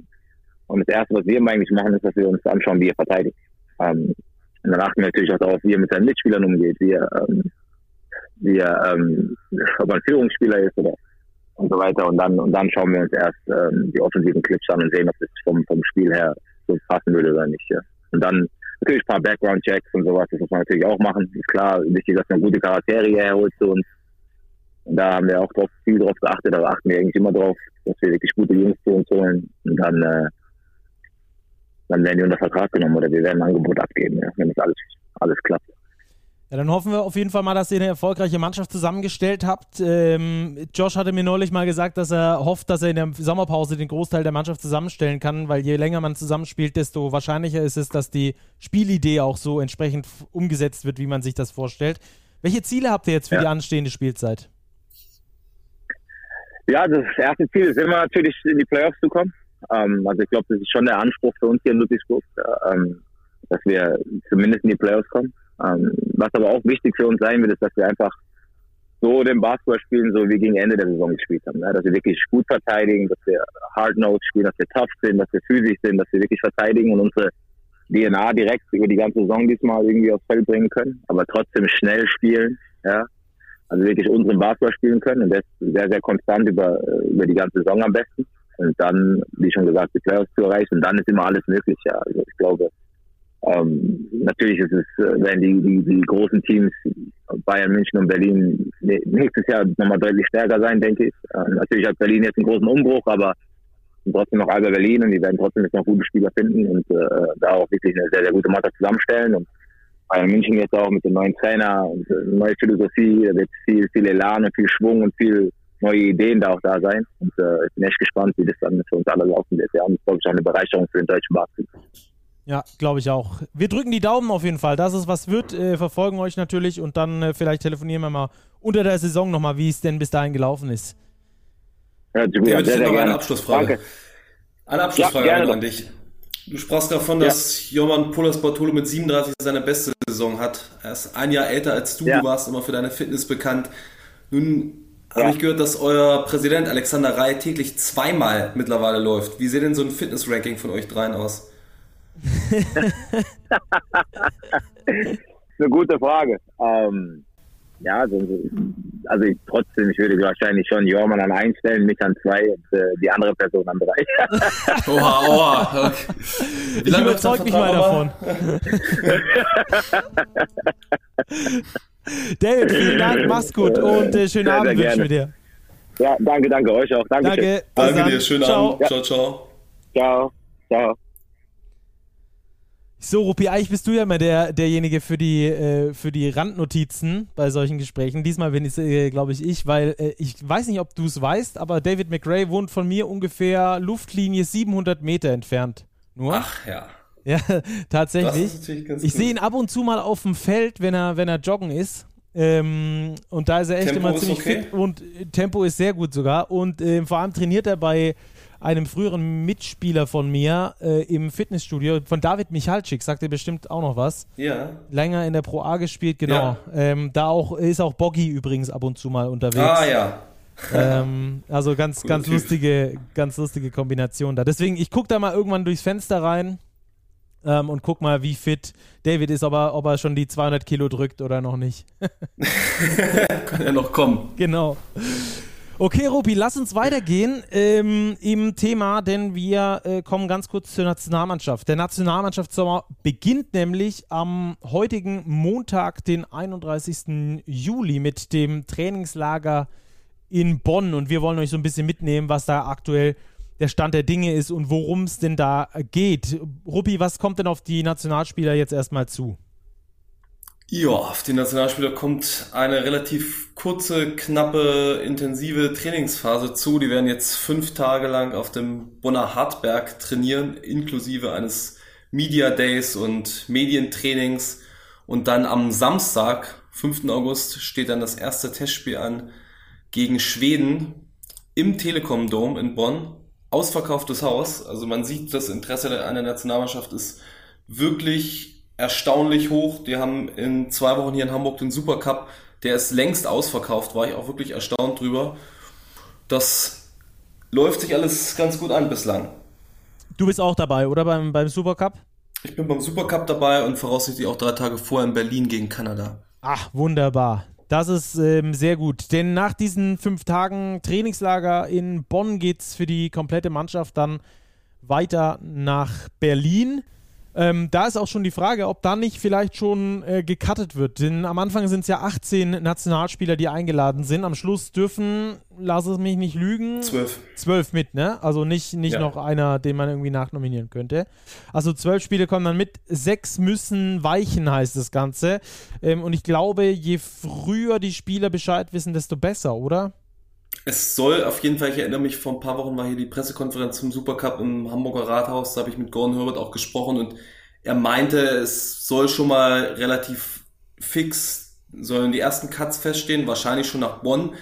Und das Erste, was wir eigentlich machen, ist, dass wir uns anschauen, wie er verteidigt. Ähm, und dann achten wir natürlich auch darauf, wie er mit seinen Mitspielern umgeht, wie er, ähm, wie er ähm, ob er ein Führungsspieler ist oder und so weiter. Und dann und dann schauen wir uns erst ähm, die offensiven Clips an und sehen, ob das vom, vom Spiel her so passen würde oder nicht. Ja. Und dann Natürlich ein paar Background-Checks und sowas, das muss man natürlich auch machen. Ist klar, wichtig, dass man gute Charaktere herholt zu uns. Und da haben wir auch drauf, viel drauf geachtet, da achten wir eigentlich immer drauf, dass wir wirklich gute Jungs zu uns holen. Und dann, äh, dann werden die unter Vertrag genommen oder wir werden ein Angebot abgeben, ja, wenn das alles, alles klappt. Ja, dann hoffen wir auf jeden Fall mal, dass ihr eine erfolgreiche Mannschaft zusammengestellt habt. Ähm, Josh hatte mir neulich mal gesagt, dass er hofft, dass er in der Sommerpause den Großteil der Mannschaft zusammenstellen kann, weil je länger man zusammenspielt, desto wahrscheinlicher ist es, dass die Spielidee auch so entsprechend umgesetzt wird, wie man sich das vorstellt. Welche Ziele habt ihr jetzt für ja. die anstehende Spielzeit? Ja, das erste Ziel ist immer natürlich in die Playoffs zu kommen. Ähm, also ich glaube, das ist schon der Anspruch für uns hier in Ludwigsburg, äh, ähm, dass wir zumindest in die Playoffs kommen. Ähm, was aber auch wichtig für uns sein wird, ist, dass wir einfach so den Basketball spielen, so wie gegen Ende der Saison gespielt haben. Ne? Dass wir wirklich gut verteidigen, dass wir hard nose spielen, dass wir tough sind, dass wir physisch sind, dass wir wirklich verteidigen und unsere DNA direkt über die ganze Saison diesmal irgendwie aufs Feld bringen können, aber trotzdem schnell spielen, ja. Also wirklich unseren Basketball spielen können und das sehr, sehr konstant über, über die ganze Saison am besten. Und dann, wie schon gesagt, die Playoffs zu erreichen und dann ist immer alles möglich, ja. Also ich glaube, ähm, natürlich ist es, äh, werden die, die, die großen Teams Bayern, München und Berlin nächstes Jahr nochmal deutlich stärker sein, denke ich. Ähm, natürlich hat Berlin jetzt einen großen Umbruch, aber trotzdem noch Alba Berlin und die werden trotzdem jetzt noch gute Spieler finden und äh, da auch wirklich eine sehr, sehr gute Mannschaft zusammenstellen. Und Bayern München jetzt auch mit dem neuen Trainer und äh, neue Philosophie, da wird viel, viel Elan und viel Schwung und viel neue Ideen da auch da sein. Und äh, ich bin echt gespannt, wie das dann für uns alle laufen wird. Ja, und das ist, glaube ich, auch eine Bereicherung für den deutschen Basketball. Ja, glaube ich auch. Wir drücken die Daumen auf jeden Fall, dass es was wird, äh, verfolgen euch natürlich und dann äh, vielleicht telefonieren wir mal unter der Saison nochmal, wie es denn bis dahin gelaufen ist. Ja, ja, sehr, sehr, eine Abschlussfrage. Danke. Eine Abschlussfrage ja, an dich. Du sprachst davon, dass ja. Joman Pulas Bartolo mit 37 seine beste Saison hat. Er ist ein Jahr älter als du, ja. du warst immer für deine Fitness bekannt. Nun ja. habe ich gehört, dass euer Präsident Alexander Rai täglich zweimal mittlerweile läuft. Wie sieht denn so ein Fitness-Ranking von euch dreien aus? [LAUGHS] eine gute Frage. Ähm, ja, also, also ich, trotzdem, ich würde wahrscheinlich schon Jormann an eins stellen, mich an zwei und äh, die andere Person an drei. [LAUGHS] [LAUGHS] oha, oha. Okay. Wie lange überzeug mich mal davon. David, vielen [LAUGHS] Dank, mach's gut und äh, schönen sehr, Abend wünsche ich dir. Ja, danke, danke euch auch. Danke, danke, danke dir, schönen ciao. Abend. Ciao, ciao. Ciao, ciao. So, Rupi, eigentlich bist du ja immer der, derjenige für die, äh, für die Randnotizen bei solchen Gesprächen. Diesmal bin es, äh, glaube ich, ich, weil äh, ich weiß nicht, ob du es weißt, aber David McRae wohnt von mir ungefähr Luftlinie 700 Meter entfernt. Nur? Ach ja. [LAUGHS] Ja, tatsächlich. Ich sehe ihn ab und zu mal auf dem Feld, wenn er, wenn er joggen ist. Ähm, und da ist er echt Tempo immer ziemlich okay. fit und äh, Tempo ist sehr gut sogar. Und äh, vor allem trainiert er bei einem früheren Mitspieler von mir äh, im Fitnessstudio, von David Michalczyk, sagt ihr bestimmt auch noch was. Ja. Länger in der Pro A gespielt, genau. Ja. Ähm, da auch ist auch Boggy übrigens ab und zu mal unterwegs. Ah ja. ähm, also ganz, [LAUGHS] ganz typ. lustige, ganz lustige Kombination da. Deswegen, ich gucke da mal irgendwann durchs Fenster rein ähm, und guck mal, wie fit David ist, ob er, ob er schon die 200 Kilo drückt oder noch nicht. [LAUGHS] Kann ja noch kommen. Genau. Okay, Robi, lass uns weitergehen ähm, im Thema, denn wir äh, kommen ganz kurz zur Nationalmannschaft. Der Nationalmannschaftssommer beginnt nämlich am heutigen Montag, den 31. Juli, mit dem Trainingslager in Bonn. Und wir wollen euch so ein bisschen mitnehmen, was da aktuell der Stand der Dinge ist und worum es denn da geht. Rupi, was kommt denn auf die Nationalspieler jetzt erstmal zu? Ja, auf die Nationalspieler kommt eine relativ kurze, knappe, intensive Trainingsphase zu. Die werden jetzt fünf Tage lang auf dem Bonner Hartberg trainieren, inklusive eines Media Days und Medientrainings. Und dann am Samstag, 5. August, steht dann das erste Testspiel an gegen Schweden im Telekom Dome in Bonn. Ausverkauftes Haus. Also man sieht, das Interesse an der Nationalmannschaft ist wirklich erstaunlich hoch. Die haben in zwei Wochen hier in Hamburg den Supercup, der ist längst ausverkauft, war ich auch wirklich erstaunt drüber. Das läuft sich alles ganz gut an bislang. Du bist auch dabei, oder beim, beim Supercup? Ich bin beim Supercup dabei und voraussichtlich auch drei Tage vorher in Berlin gegen Kanada. Ach, wunderbar. Das ist ähm, sehr gut. Denn nach diesen fünf Tagen Trainingslager in Bonn geht es für die komplette Mannschaft dann weiter nach Berlin. Ähm, da ist auch schon die Frage, ob da nicht vielleicht schon äh, gecuttet wird. Denn am Anfang sind es ja 18 Nationalspieler, die eingeladen sind. Am Schluss dürfen, lass es mich nicht lügen, zwölf. Zwölf mit, ne? Also nicht, nicht ja. noch einer, den man irgendwie nachnominieren könnte. Also zwölf Spiele kommen dann mit. Sechs müssen weichen, heißt das Ganze. Ähm, und ich glaube, je früher die Spieler Bescheid wissen, desto besser, oder? Es soll auf jeden Fall, ich erinnere mich, vor ein paar Wochen war hier die Pressekonferenz zum Supercup im Hamburger Rathaus, da habe ich mit Gordon Herbert auch gesprochen und er meinte, es soll schon mal relativ fix, sollen die ersten Cuts feststehen, wahrscheinlich schon nach Bonn,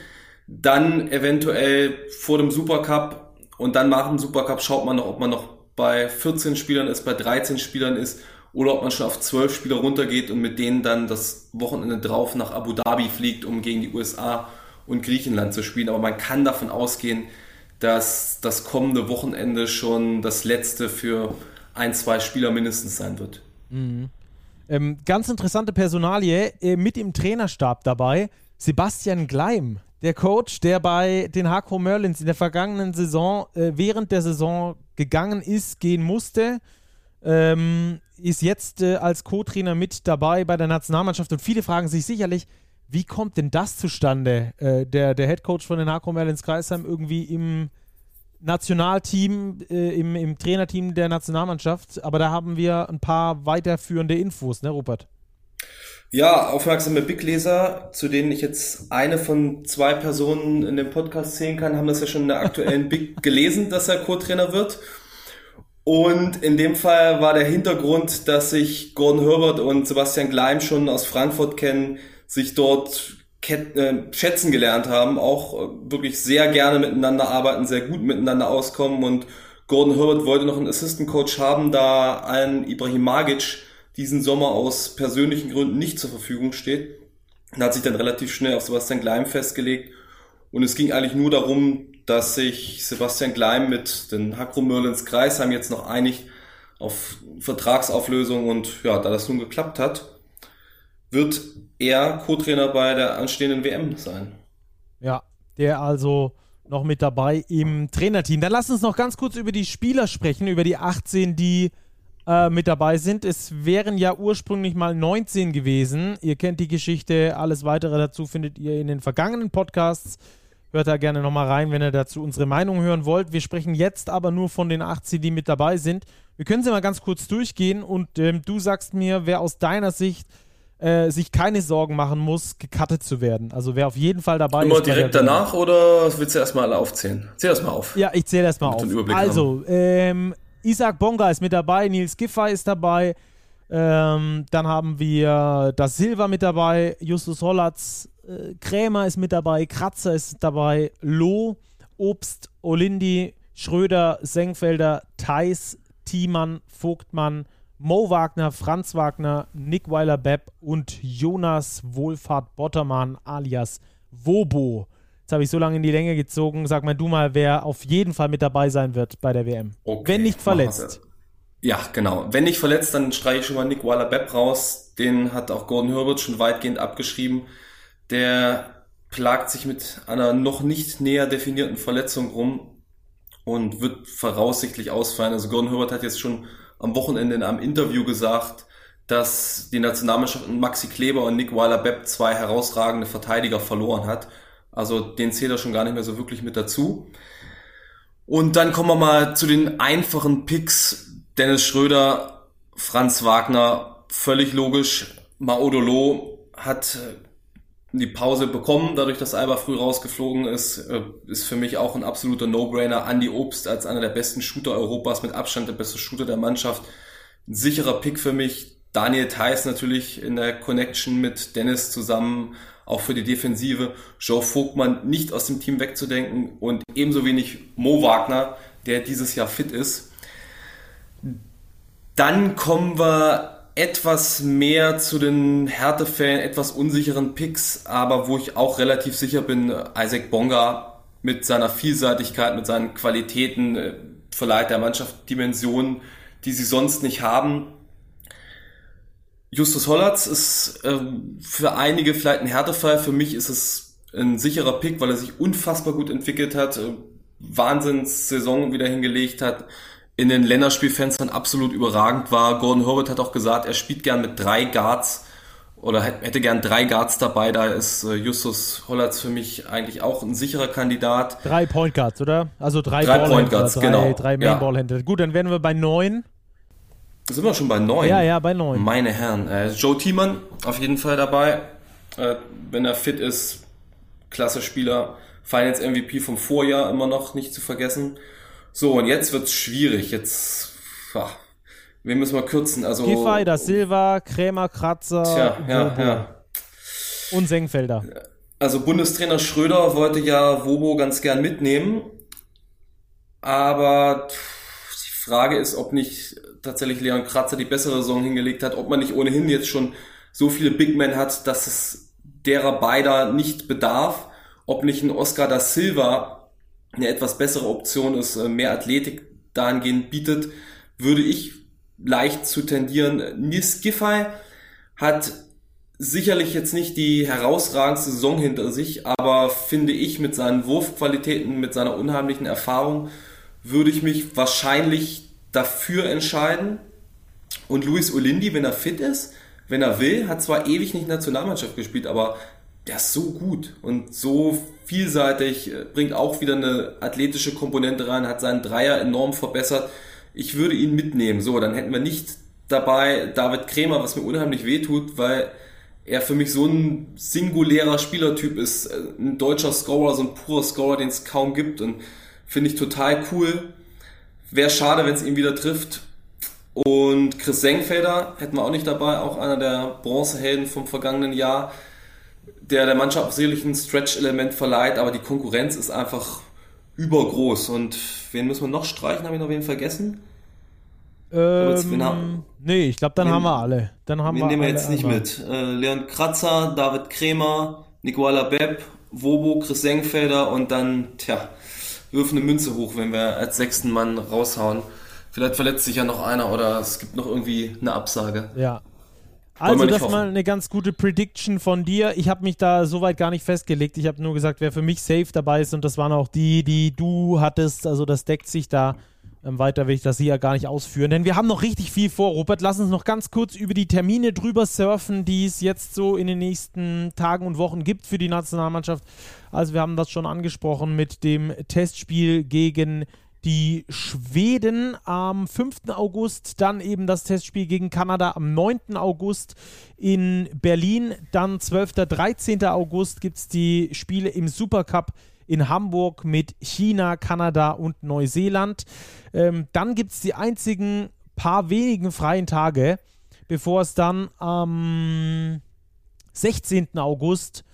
dann eventuell vor dem Supercup und dann nach dem Supercup schaut man noch, ob man noch bei 14 Spielern ist, bei 13 Spielern ist oder ob man schon auf zwölf Spieler runtergeht und mit denen dann das Wochenende drauf nach Abu Dhabi fliegt, um gegen die USA und Griechenland zu spielen. Aber man kann davon ausgehen, dass das kommende Wochenende schon das letzte für ein, zwei Spieler mindestens sein wird. Mhm. Ähm, ganz interessante Personalie äh, mit im Trainerstab dabei. Sebastian Gleim, der Coach, der bei den Hakro Merlins in der vergangenen Saison äh, während der Saison gegangen ist, gehen musste, ähm, ist jetzt äh, als Co-Trainer mit dabei bei der Nationalmannschaft und viele fragen sich sicherlich, wie kommt denn das zustande? Äh, der, der Head Coach von den Hakro Merlins Kreisheim irgendwie im Nationalteam, äh, im, im Trainerteam der Nationalmannschaft, aber da haben wir ein paar weiterführende Infos, ne, Rupert? Ja, aufmerksame Big-Leser, zu denen ich jetzt eine von zwei Personen in dem Podcast zählen kann, haben das ja schon in der aktuellen [LAUGHS] Big gelesen, dass er Co-Trainer wird. Und in dem Fall war der Hintergrund, dass sich Gordon Herbert und Sebastian Gleim schon aus Frankfurt kennen, sich dort äh, schätzen gelernt haben, auch äh, wirklich sehr gerne miteinander arbeiten, sehr gut miteinander auskommen und Gordon Herbert wollte noch einen Assistant Coach haben, da ein Ibrahim Magic diesen Sommer aus persönlichen Gründen nicht zur Verfügung steht. Und hat sich dann relativ schnell auf Sebastian Gleim festgelegt. Und es ging eigentlich nur darum, dass sich Sebastian Gleim mit den Hakro Merlins Kreisheim jetzt noch einig auf Vertragsauflösung und ja, da das nun geklappt hat, wird er Co-Trainer bei der anstehenden WM sein. Ja, der also noch mit dabei im Trainerteam. Dann lass uns noch ganz kurz über die Spieler sprechen, über die 18, die äh, mit dabei sind. Es wären ja ursprünglich mal 19 gewesen. Ihr kennt die Geschichte. Alles weitere dazu findet ihr in den vergangenen Podcasts. Hört da gerne nochmal rein, wenn ihr dazu unsere Meinung hören wollt. Wir sprechen jetzt aber nur von den 18, die mit dabei sind. Wir können sie mal ganz kurz durchgehen und ähm, du sagst mir, wer aus deiner Sicht äh, sich keine Sorgen machen muss, gecuttet zu werden. Also wer auf jeden Fall dabei Immer ist. Immer direkt danach oder willst du erstmal alle aufzählen? Zähl erstmal auf. Ja, ich zähle erstmal auf. Also, ähm, Isaac Bonga ist mit dabei, Nils Giffey ist dabei. Ähm, dann haben wir das Silva mit dabei, Justus Hollatz, äh, Krämer ist mit dabei, Kratzer ist dabei, Loh, Obst, Olindi, Schröder, Senkfelder, Theis, Thiemann, Vogtmann, Mo Wagner, Franz Wagner, Nick Weiler-Bepp und Jonas Wohlfahrt Bottermann alias Wobo. Jetzt habe ich so lange in die Länge gezogen. Sag mal du mal, wer auf jeden Fall mit dabei sein wird bei der WM. Okay, Wenn nicht verletzt. Ja, genau. Wenn nicht verletzt, dann streiche ich schon mal Nick Waller-Bepp raus. Den hat auch Gordon Herbert schon weitgehend abgeschrieben. Der plagt sich mit einer noch nicht näher definierten Verletzung rum und wird voraussichtlich ausfallen. Also Gordon Herbert hat jetzt schon am Wochenende in einem Interview gesagt, dass die Nationalmannschaft Maxi Kleber und Nick Weiler-Bepp zwei herausragende Verteidiger verloren hat. Also den zählt er schon gar nicht mehr so wirklich mit dazu. Und dann kommen wir mal zu den einfachen Picks. Dennis Schröder, Franz Wagner, völlig logisch. Maodolo hat äh, die Pause bekommen, dadurch, dass Alba früh rausgeflogen ist, äh, ist für mich auch ein absoluter No-Brainer. Andy Obst als einer der besten Shooter Europas, mit Abstand der beste Shooter der Mannschaft. Ein sicherer Pick für mich. Daniel Theiss natürlich in der Connection mit Dennis zusammen auch für die Defensive. Joe Vogtmann nicht aus dem Team wegzudenken und ebenso wenig Mo Wagner, der dieses Jahr fit ist. Dann kommen wir etwas mehr zu den Härtefällen, etwas unsicheren Picks, aber wo ich auch relativ sicher bin, Isaac Bonga mit seiner Vielseitigkeit, mit seinen Qualitäten äh, verleiht der Mannschaft Dimensionen, die sie sonst nicht haben. Justus Hollatz ist ähm, für einige vielleicht ein Härtefall. Für mich ist es ein sicherer Pick, weil er sich unfassbar gut entwickelt hat, äh, Wahnsinns-Saison wieder hingelegt hat, in den Länderspielfenstern absolut überragend war. Gordon Herbert hat auch gesagt, er spielt gern mit drei Guards oder hätte gern drei Guards dabei. Da ist äh, Justus Hollatz für mich eigentlich auch ein sicherer Kandidat. Drei Point Guards, oder? Also drei, drei Point Guards, drei, genau. Drei Main Ballhändler. Gut, dann wären wir bei neun. Sind wir schon bei neun? Ja, ja, bei neun. Meine Herren. Äh, Joe Thiemann auf jeden Fall dabei. Äh, wenn er fit ist, klasse Spieler. Finals MVP vom Vorjahr immer noch nicht zu vergessen. So, und jetzt wird's schwierig. Jetzt, ach, wen müssen wir kürzen? Also. Giffey, da Silva, Krämer, Kratzer. Tja, ja, ja. Und Senkfelder. Also Bundestrainer Schröder wollte ja Wobo ganz gern mitnehmen. Aber die Frage ist, ob nicht tatsächlich Leon Kratzer die bessere Saison hingelegt hat, ob man nicht ohnehin jetzt schon so viele Big Men hat, dass es derer beider nicht bedarf, ob nicht ein Oscar da Silva eine etwas bessere Option ist, äh, mehr Athletik dahingehend bietet, würde ich leicht zu tendieren. Nils Giffey hat sicherlich jetzt nicht die herausragendste Saison hinter sich, aber finde ich mit seinen Wurfqualitäten, mit seiner unheimlichen Erfahrung, würde ich mich wahrscheinlich dafür entscheiden. Und Luis Olindi, wenn er fit ist, wenn er will, hat zwar ewig nicht Nationalmannschaft gespielt, aber der ist so gut und so vielseitig, bringt auch wieder eine athletische Komponente rein, hat seinen Dreier enorm verbessert. Ich würde ihn mitnehmen. So, dann hätten wir nicht dabei David Krämer, was mir unheimlich wehtut, weil er für mich so ein singulärer Spielertyp ist. Ein deutscher Scorer, so ein purer Scorer, den es kaum gibt und finde ich total cool. Wäre schade, wenn es ihn wieder trifft. Und Chris Senkfelder hätten wir auch nicht dabei, auch einer der Bronzehelden vom vergangenen Jahr, der der Mannschaft sicherlich ein Stretch-Element verleiht, aber die Konkurrenz ist einfach übergroß. Und wen müssen wir noch streichen? Habe ich noch wen vergessen? Ähm, nee, ich glaube, dann wen, haben wir alle. Dann haben wir nehmen wir jetzt nicht mit. Äh, Leon Kratzer, David Kremer, Nicola Bepp, Wobo, Chris Senkfelder und dann, tja, wirf eine Münze hoch, wenn wir als sechsten Mann raushauen. Vielleicht verletzt sich ja noch einer oder es gibt noch irgendwie eine Absage. Ja. Also, das hoffen. mal eine ganz gute Prediction von dir. Ich habe mich da soweit gar nicht festgelegt. Ich habe nur gesagt, wer für mich safe dabei ist und das waren auch die, die du hattest. Also, das deckt sich da. Ähm, weiter will ich das hier gar nicht ausführen, denn wir haben noch richtig viel vor. Robert, lass uns noch ganz kurz über die Termine drüber surfen, die es jetzt so in den nächsten Tagen und Wochen gibt für die Nationalmannschaft. Also wir haben das schon angesprochen mit dem Testspiel gegen die Schweden am 5. August, dann eben das Testspiel gegen Kanada am 9. August in Berlin, dann 12. 13. August gibt es die Spiele im Supercup in Hamburg mit China, Kanada und Neuseeland. Ähm, dann gibt es die einzigen paar wenigen freien Tage, bevor es dann am 16. August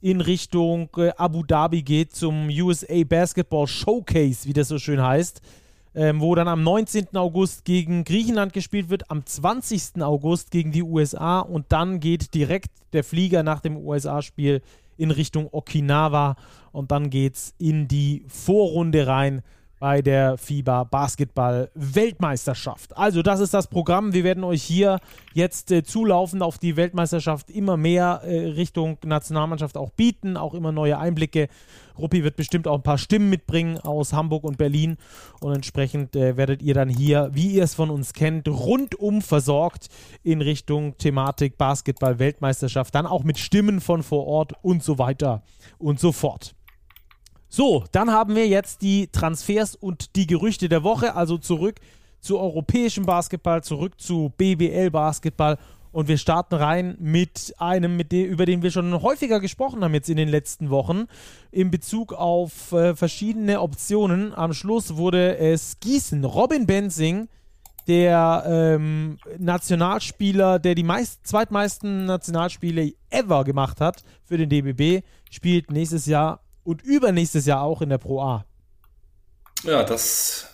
in Richtung äh, Abu Dhabi geht zum USA Basketball Showcase, wie das so schön heißt. Ähm, wo dann am 19. August gegen Griechenland gespielt wird, am 20. August gegen die USA und dann geht direkt der Flieger nach dem USA-Spiel in Richtung Okinawa und dann geht es in die Vorrunde rein bei der FIBA Basketball Weltmeisterschaft. Also das ist das Programm. Wir werden euch hier jetzt äh, zulaufend auf die Weltmeisterschaft immer mehr äh, Richtung Nationalmannschaft auch bieten, auch immer neue Einblicke. Ruppi wird bestimmt auch ein paar Stimmen mitbringen aus Hamburg und Berlin und entsprechend äh, werdet ihr dann hier, wie ihr es von uns kennt, rundum versorgt in Richtung Thematik Basketball Weltmeisterschaft, dann auch mit Stimmen von vor Ort und so weiter und so fort. So, dann haben wir jetzt die Transfers und die Gerüchte der Woche, also zurück zu europäischem Basketball, zurück zu BBL Basketball. Und wir starten rein mit einem, mit dem, über den wir schon häufiger gesprochen haben jetzt in den letzten Wochen, in Bezug auf äh, verschiedene Optionen. Am Schluss wurde es Gießen, Robin Benzing, der ähm, Nationalspieler, der die meist, zweitmeisten Nationalspiele ever gemacht hat für den DBB, spielt nächstes Jahr und übernächstes Jahr auch in der Pro A. Ja, das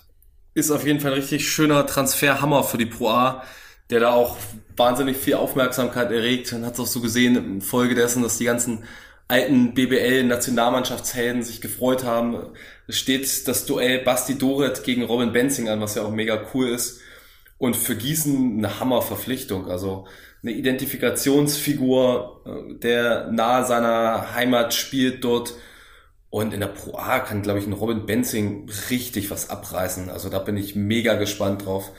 ist auf jeden Fall ein richtig schöner Transferhammer für die Pro A, der da auch wahnsinnig viel Aufmerksamkeit erregt. Man hat es auch so gesehen infolgedessen, dass die ganzen alten BBL-Nationalmannschaftshelden sich gefreut haben. Es steht das Duell Basti Doret gegen Robin Benzing an, was ja auch mega cool ist. Und für Gießen eine Hammerverpflichtung. Also eine Identifikationsfigur, äh, der nahe seiner Heimat spielt dort und in der Pro A kann, glaube ich, ein Robin Benzing richtig was abreißen. Also da bin ich mega gespannt drauf,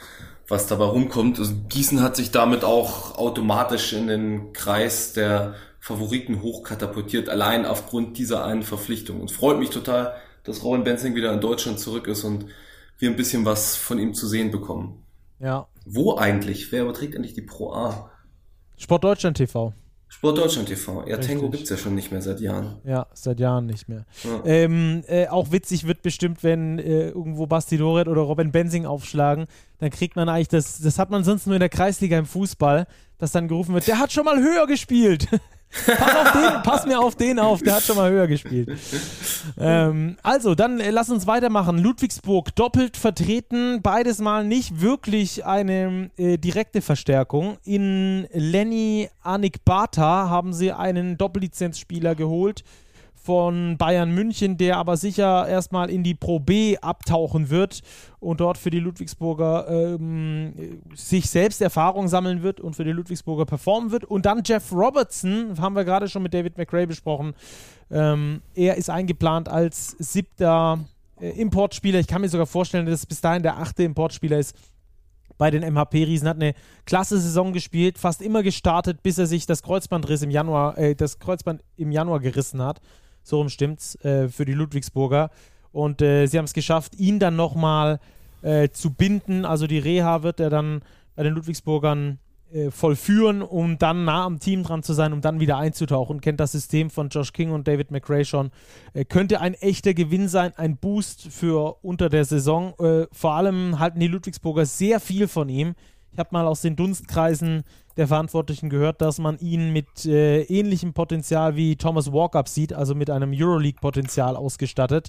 was dabei rumkommt. Also Gießen hat sich damit auch automatisch in den Kreis der Favoriten hochkatapultiert, allein aufgrund dieser einen Verpflichtung. Und es freut mich total, dass Robin Benzing wieder in Deutschland zurück ist und wir ein bisschen was von ihm zu sehen bekommen. Ja. Wo eigentlich? Wer überträgt eigentlich die Pro A? Sport Deutschland TV. Sport Deutschland TV. Ja, Richtig. Tango gibt es ja schon nicht mehr seit Jahren. Ja, seit Jahren nicht mehr. Ja. Ähm, äh, auch witzig wird bestimmt, wenn äh, irgendwo Basti Doret oder Robin Benzing aufschlagen, dann kriegt man eigentlich das, das hat man sonst nur in der Kreisliga im Fußball, dass dann gerufen wird, der hat schon mal höher gespielt. [LAUGHS] Pass, auf den, pass mir auf den auf, der hat schon mal höher gespielt. Ähm, also, dann äh, lass uns weitermachen. Ludwigsburg doppelt vertreten, beides mal nicht wirklich eine äh, direkte Verstärkung. In Lenny Anikbata haben sie einen Doppellizenzspieler geholt von Bayern München, der aber sicher erstmal in die Pro B abtauchen wird und dort für die Ludwigsburger ähm, sich selbst Erfahrung sammeln wird und für die Ludwigsburger performen wird. Und dann Jeff Robertson, haben wir gerade schon mit David McRae besprochen. Ähm, er ist eingeplant als siebter äh, Importspieler. Ich kann mir sogar vorstellen, dass es bis dahin der achte Importspieler ist bei den MHP-Riesen, hat eine klasse Saison gespielt, fast immer gestartet, bis er sich das Kreuzbandriss im Januar, äh, das Kreuzband im Januar gerissen hat. So rum stimmt's äh, für die Ludwigsburger. Und äh, sie haben es geschafft, ihn dann nochmal äh, zu binden. Also die Reha wird er dann bei den Ludwigsburgern äh, vollführen, um dann nah am Team dran zu sein, um dann wieder einzutauchen. Kennt das System von Josh King und David McRae schon. Äh, könnte ein echter Gewinn sein, ein Boost für unter der Saison. Äh, vor allem halten die Ludwigsburger sehr viel von ihm. Ich habe mal aus den Dunstkreisen der Verantwortlichen gehört, dass man ihn mit äh, ähnlichem Potenzial wie Thomas Walkup sieht, also mit einem Euroleague-Potenzial ausgestattet.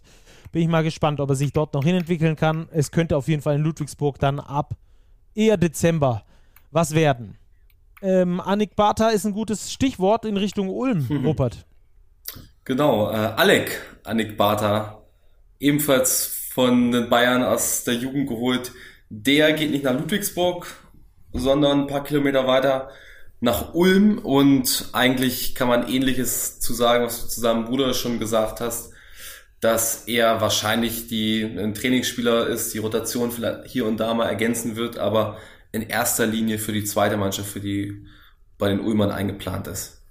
Bin ich mal gespannt, ob er sich dort noch hinentwickeln kann. Es könnte auf jeden Fall in Ludwigsburg dann ab eher Dezember was werden. Ähm, Annik Bartha ist ein gutes Stichwort in Richtung Ulm, mhm. Rupert. Genau, äh, Alec Annik Bartha, ebenfalls von den Bayern aus der Jugend geholt. Der geht nicht nach Ludwigsburg, sondern ein paar Kilometer weiter nach Ulm und eigentlich kann man ähnliches zu sagen, was du zu seinem Bruder schon gesagt hast, dass er wahrscheinlich die, ein Trainingsspieler ist, die Rotation vielleicht hier und da mal ergänzen wird, aber in erster Linie für die zweite Mannschaft, für die bei den Ulmern eingeplant ist.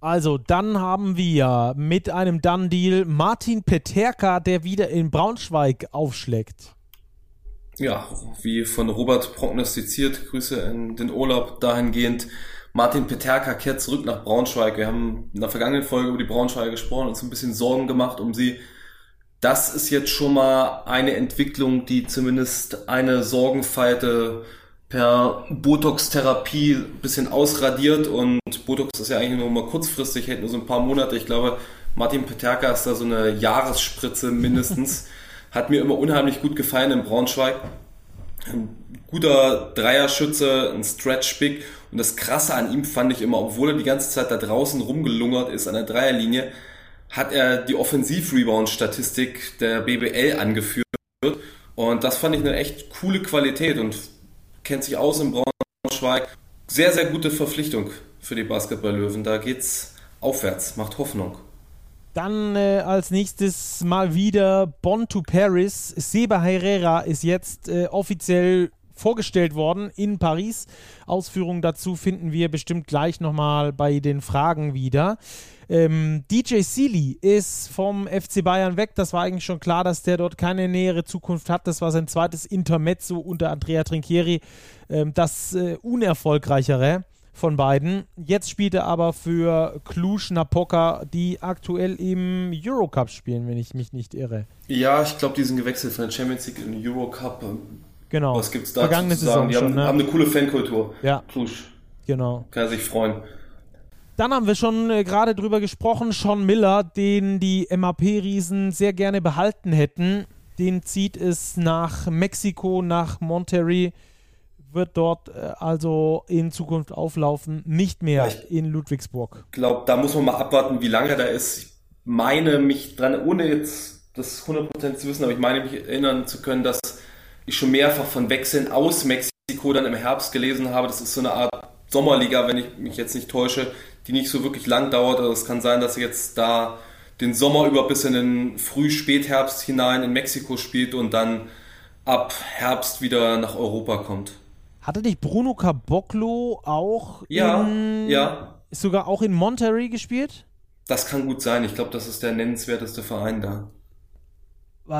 Also, dann haben wir mit einem Done-Deal Martin Peterka, der wieder in Braunschweig aufschlägt ja, wie von Robert prognostiziert, Grüße in den Urlaub dahingehend. Martin Peterka kehrt zurück nach Braunschweig. Wir haben in der vergangenen Folge über die Braunschweiger gesprochen und uns ein bisschen Sorgen gemacht um sie. Das ist jetzt schon mal eine Entwicklung, die zumindest eine Sorgenfalte per Botox-Therapie ein bisschen ausradiert und Botox ist ja eigentlich nur mal kurzfristig, hält nur so ein paar Monate. Ich glaube, Martin Peterka ist da so eine Jahresspritze mindestens. [LAUGHS] Hat mir immer unheimlich gut gefallen in Braunschweig. Ein guter Dreierschütze, ein Stretch Big. Und das Krasse an ihm fand ich immer, obwohl er die ganze Zeit da draußen rumgelungert ist an der Dreierlinie, hat er die Offensiv-Rebound-Statistik der BBL angeführt. Und das fand ich eine echt coole Qualität und kennt sich aus in Braunschweig. Sehr, sehr gute Verpflichtung für die Basketball-Löwen. Da geht's aufwärts, macht Hoffnung. Dann äh, als nächstes mal wieder Bon to Paris. Seba Herrera ist jetzt äh, offiziell vorgestellt worden in Paris. Ausführungen dazu finden wir bestimmt gleich nochmal bei den Fragen wieder. Ähm, DJ Sealy ist vom FC Bayern weg. Das war eigentlich schon klar, dass der dort keine nähere Zukunft hat. Das war sein zweites Intermezzo unter Andrea Trinchieri. Ähm, das äh, unerfolgreichere von beiden. Jetzt spielt er aber für Cluj Napoca, die aktuell im Eurocup spielen, wenn ich mich nicht irre. Ja, ich glaube, die sind gewechselt von der Champions League in den Eurocup. Genau. Was gibt es da Vergangene zu sagen? Saison Die haben, schon, ne? haben eine coole Fankultur. Ja. Cluj. Genau. Kann er sich freuen. Dann haben wir schon äh, gerade drüber gesprochen, Sean Miller, den die MAP-Riesen sehr gerne behalten hätten. Den zieht es nach Mexiko, nach Monterrey wird dort äh, also in Zukunft auflaufen, nicht mehr ich in Ludwigsburg. Ich glaube, da muss man mal abwarten, wie lange da ist. Ich meine mich dran, ohne jetzt das 100% zu wissen, aber ich meine mich erinnern zu können, dass ich schon mehrfach von Wechseln aus Mexiko dann im Herbst gelesen habe. Das ist so eine Art Sommerliga, wenn ich mich jetzt nicht täusche, die nicht so wirklich lang dauert. Also es kann sein, dass er jetzt da den Sommer über bis in den Früh-Spätherbst hinein in Mexiko spielt und dann ab Herbst wieder nach Europa kommt. Hatte nicht Bruno Caboclo auch ja, in, ja. sogar auch in Monterrey gespielt? Das kann gut sein. Ich glaube, das ist der nennenswerteste Verein da.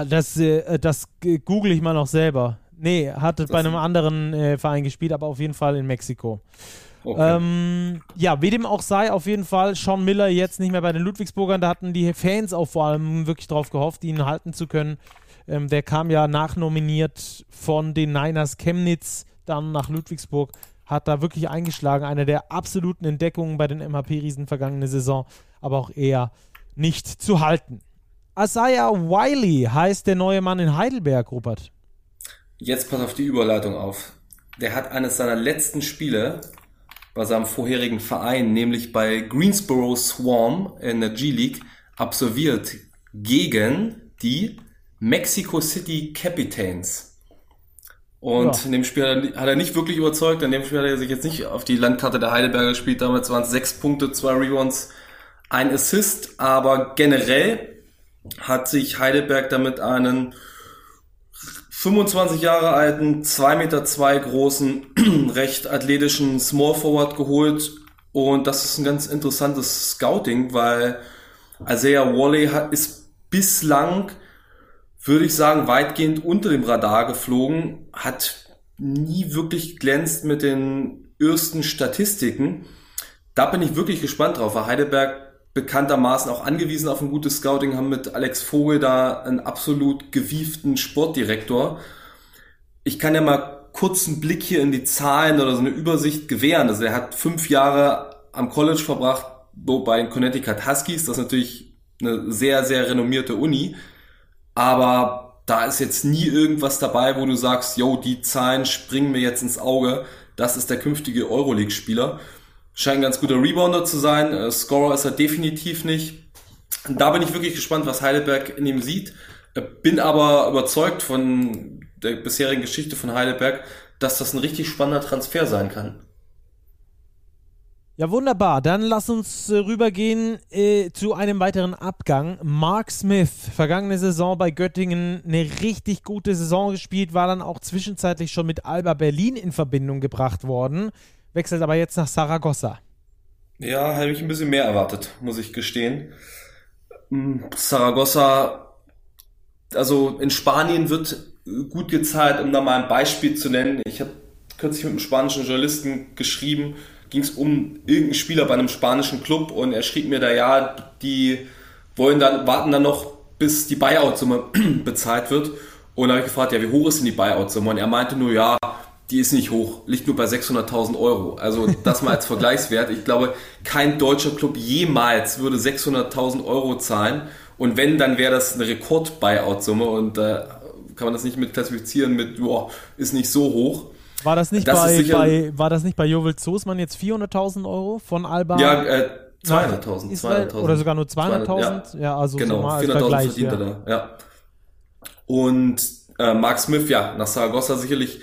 Das, äh, das google ich mal noch selber. Nee, hatte das bei einem anderen äh, Verein gespielt, aber auf jeden Fall in Mexiko. Okay. Ähm, ja, wie dem auch sei, auf jeden Fall Sean Miller jetzt nicht mehr bei den Ludwigsburgern. Da hatten die Fans auch vor allem wirklich drauf gehofft, ihn halten zu können. Ähm, der kam ja nachnominiert von den Niners Chemnitz dann nach Ludwigsburg. hat da wirklich eingeschlagen. Eine der absoluten Entdeckungen bei den MHP-Riesen vergangene Saison, aber auch eher nicht zu halten. Isaiah Wiley heißt der neue Mann in Heidelberg, Rupert. Jetzt pass auf die Überleitung auf. Der hat eines seiner letzten Spiele bei seinem vorherigen Verein, nämlich bei Greensboro Swarm in der G-League, absolviert gegen die Mexico City Capitains. Und ja. in dem Spiel hat er nicht wirklich überzeugt. In dem Spiel hat er sich jetzt nicht auf die Landkarte der Heidelberger gespielt. Damals waren es sechs Punkte, zwei Rebounds, ein Assist. Aber generell hat sich Heidelberg damit einen 25 Jahre alten, 2 Meter zwei großen, [CLEARS THROAT] recht athletischen Small Forward geholt. Und das ist ein ganz interessantes Scouting, weil Isaiah Wally hat, ist bislang, würde ich sagen, weitgehend unter dem Radar geflogen, hat nie wirklich glänzt mit den ersten Statistiken. Da bin ich wirklich gespannt drauf, weil Heidelberg bekanntermaßen auch angewiesen auf ein gutes Scouting, haben mit Alex Vogel da einen absolut gewieften Sportdirektor. Ich kann ja mal kurz einen Blick hier in die Zahlen oder so eine Übersicht gewähren. Also er hat fünf Jahre am College verbracht, bei den Connecticut Huskies. Das ist natürlich eine sehr, sehr renommierte Uni. Aber da ist jetzt nie irgendwas dabei, wo du sagst, yo, die Zahlen springen mir jetzt ins Auge. Das ist der künftige Euroleague-Spieler. Scheint ein ganz guter Rebounder zu sein. Äh, Scorer ist er definitiv nicht. Da bin ich wirklich gespannt, was Heidelberg in ihm sieht. Äh, bin aber überzeugt von der bisherigen Geschichte von Heidelberg, dass das ein richtig spannender Transfer sein kann. Ja, wunderbar. Dann lass uns äh, rübergehen äh, zu einem weiteren Abgang. Mark Smith, vergangene Saison bei Göttingen eine richtig gute Saison gespielt, war dann auch zwischenzeitlich schon mit Alba Berlin in Verbindung gebracht worden wechselt aber jetzt nach Saragossa. Ja, habe ich ein bisschen mehr erwartet, muss ich gestehen. Hm, Saragossa, also in Spanien wird gut gezahlt, um da mal ein Beispiel zu nennen. Ich habe kürzlich mit einem spanischen Journalisten geschrieben, ging es um irgendeinen Spieler bei einem spanischen Club und er schrieb mir da, ja, die wollen dann, warten dann noch, bis die Buyout-Summe [CLEARS THROAT] bezahlt wird. Und da habe ich gefragt, ja, wie hoch ist denn die Buyout-Summe? Und er meinte nur, ja, die ist nicht hoch, liegt nur bei 600.000 Euro. Also das mal als [LAUGHS] Vergleichswert. Ich glaube, kein deutscher Club jemals würde 600.000 Euro zahlen. Und wenn, dann wäre das eine Rekord-Buyout-Summe und da äh, kann man das nicht mit klassifizieren mit, boah, ist nicht so hoch. War das nicht, das bei, bei, war das nicht bei Jovel Zosmann jetzt 400.000 Euro von Alba? Ja, äh, 200.000. 200 oder sogar nur 200.000? Ja. ja. also genau, so 400.000 verdient ja. er da, ja. Und äh, Mark Smith, ja, nach Saragossa sicherlich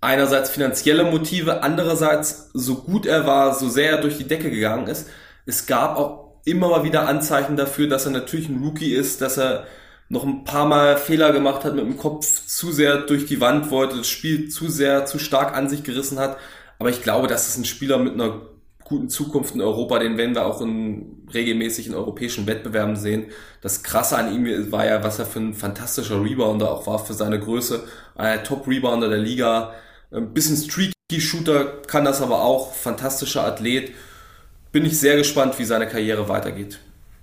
einerseits finanzielle Motive, andererseits so gut er war, so sehr er durch die Decke gegangen ist. Es gab auch immer mal wieder Anzeichen dafür, dass er natürlich ein Rookie ist, dass er noch ein paar Mal Fehler gemacht hat, mit dem Kopf zu sehr durch die Wand wollte, das Spiel zu sehr, zu stark an sich gerissen hat. Aber ich glaube, das ist ein Spieler mit einer guten Zukunft in Europa, den werden wir auch in regelmäßigen europäischen Wettbewerben sehen. Das Krasse an ihm war ja, was er für ein fantastischer Rebounder auch war für seine Größe. Ein Top-Rebounder der Liga, ein bisschen streaky Shooter kann das aber auch. Fantastischer Athlet. Bin ich sehr gespannt, wie seine Karriere weitergeht.